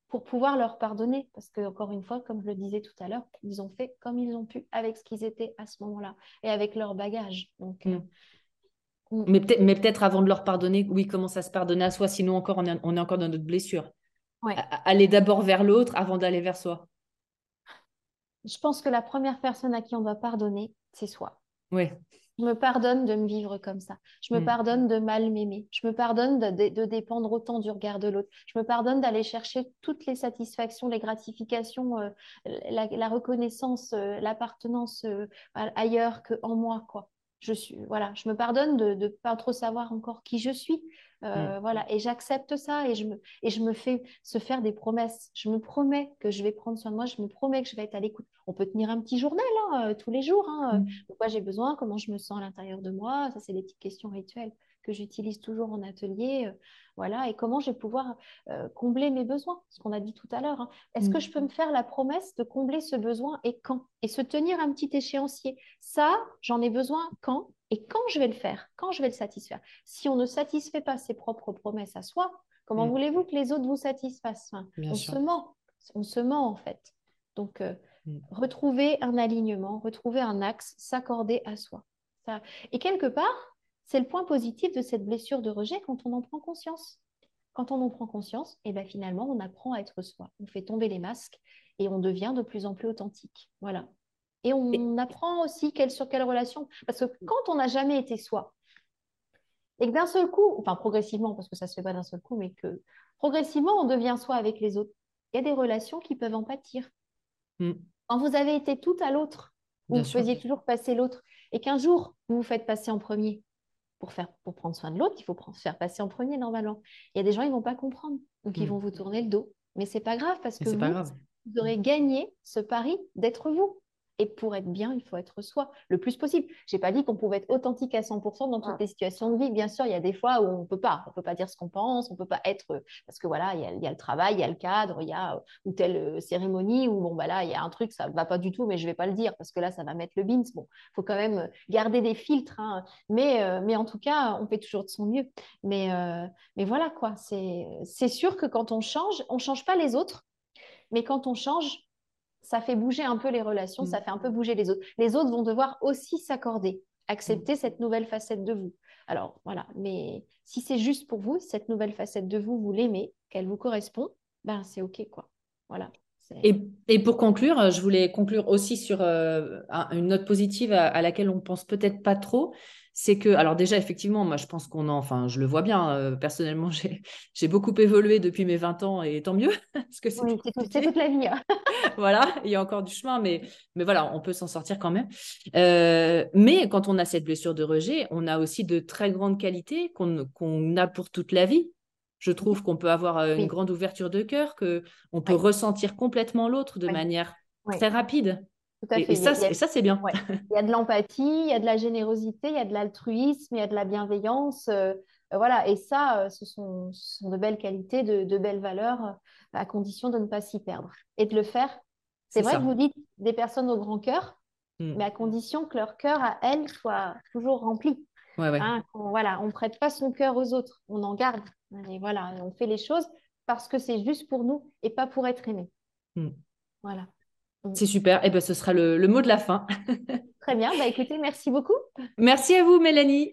pour pouvoir leur pardonner. Parce que, encore une fois, comme je le disais tout à l'heure, ils ont fait comme ils ont pu avec ce qu'ils étaient à ce moment-là et avec leur bagage. Donc, euh, Mm. mm. Mais peut-être, mais peut-être avant de leur pardonner, oui, commence à se pardonner à soi, sinon encore on est, on est encore dans notre blessure. Ouais. Aller d'abord vers l'autre avant d'aller vers soi. je pense que la première personne à qui on doit pardonner, c'est soi. Oui. Je me pardonne de me vivre comme ça. Je me Mm. pardonne de mal m'aimer. Je me pardonne de, de- de dépendre autant du regard de l'autre. Je me pardonne d'aller chercher toutes les satisfactions, les gratifications, euh, la, la reconnaissance, euh, l'appartenance euh, ailleurs qu'en moi, quoi. Je suis, voilà, je me pardonne de ne pas trop savoir encore qui je suis. Euh, Voilà, et j'accepte ça et je me, et je me fais se faire des promesses. Je me promets que je vais prendre soin de moi. Je me promets que je vais être à l'écoute. On peut tenir un petit journal hein, euh, tous les jours. hein, Mm. de quoi j'ai besoin, comment je me sens à l'intérieur de moi? Ça, c'est des petites questions rituelles que j'utilise toujours en atelier. euh, voilà, et comment je vais pouvoir euh, combler mes besoins, ce qu'on a dit tout à l'heure. hein. Est-ce que Mm. je peux me faire la promesse de combler ce besoin et quand? Et se tenir un petit échéancier. Ça, j'en ai besoin quand? Et quand je vais le faire, quand je vais le satisfaire? Si on ne satisfait pas ses propres promesses à soi, comment Mm. voulez-vous que les autres vous satisfassent? Enfin, On sûr. se ment, on se ment en fait. Donc, euh, Mm. retrouver un alignement, retrouver un axe, s'accorder à soi. Ça- Et quelque part, c'est le point positif de cette blessure de rejet quand on en prend conscience. Quand on en prend conscience, et ben finalement, on apprend à être soi. On fait tomber les masques et on devient de plus en plus authentique. Voilà. Et on apprend aussi quelle, sur quelle relation. Parce que quand on n'a jamais été soi, et que d'un seul coup, enfin progressivement, parce que ça ne se fait pas d'un seul coup, mais que progressivement, on devient soi avec les autres, il y a des relations qui peuvent en pâtir. Mm. Quand vous avez été tout à l'autre, vous Bien faisiez toujours passer l'autre, et qu'un jour, vous vous faites passer en premier, pour, faire, pour prendre soin de l'autre, il faut se faire passer en premier normalement. Il y a des gens, ils ne vont pas comprendre. Donc, ils Mm. vont vous tourner le dos. Mais c'est pas grave parce Mais que vous aurez gagné ce pari d'être vous. Et pour être bien, il faut être soi le plus possible. Je n'ai pas dit qu'on pouvait être authentique à 100% dans toutes les situations de vie. Bien sûr, il y a des fois où on ne peut pas. On ne peut pas dire ce qu'on pense, on ne peut pas être. euh, Parce que voilà, il y a, il y a le travail, il y a le cadre, il y a euh, ou telle euh, cérémonie où bon, bah là, il y a un truc, ça ne va pas du tout, mais je ne vais pas le dire parce que là, ça va mettre le bins. Bon, il faut quand même garder des filtres. hein. Mais, euh, mais en tout cas, on fait toujours de son mieux. Mais, euh, mais voilà, quoi. C'est sûr que quand on change, on ne change pas les autres. Mais quand on change, ça fait bouger un peu les relations, Mm. ça fait un peu bouger les autres. Les autres vont devoir aussi s'accorder, accepter Mm. cette nouvelle facette de vous. Alors voilà, mais si c'est juste pour vous, cette nouvelle facette de vous, vous l'aimez, qu'elle vous correspond, ben c'est OK quoi. Voilà. Et, et pour conclure, euh, je voulais conclure aussi sur euh, un- une note positive à, à laquelle on pense peut-être pas trop. C'est que, alors déjà, effectivement, moi, je pense qu'on en, enfin, je le vois bien. euh, personnellement, j'ai, beaucoup évolué depuis mes 20 ans et tant mieux, parce que c'est Oui, tout- toute la vie. hein. voilà, il y a encore du chemin, mais, mais voilà, on peut s'en sortir quand même. Euh, mais quand on a cette blessure de rejet, on a aussi de très grandes qualités qu'on qu'on a pour toute la vie. Je trouve qu'on peut avoir euh, une Oui. grande ouverture de cœur, que on peut Oui. ressentir complètement l'autre de manière très rapide. Tout à Et, fait. et ça, a- ça, c'est bien. Ouais. Il y a de l'empathie, il y a de la générosité, il y a de l'altruisme, il y a de la bienveillance. euh, euh, voilà. Et ça, euh, ce sont, ce sont de belles qualités, de, de belles valeurs, à condition de ne pas s'y perdre. Et de le faire. C'est vrai ça. que vous dites des personnes au grand cœur, Mm. mais à condition que leur cœur à elles soit toujours rempli. Ouais, ouais. Hein, qu'on- voilà, on ne prête pas son cœur aux autres, on en garde. Et voilà, on fait les choses parce que c'est juste pour nous et pas pour être aimé. Mm. Voilà. C'est super. Et ben, ce sera le, le mot de la fin. Très bien. Bah, écoutez, merci beaucoup. Merci à vous, Mélanie.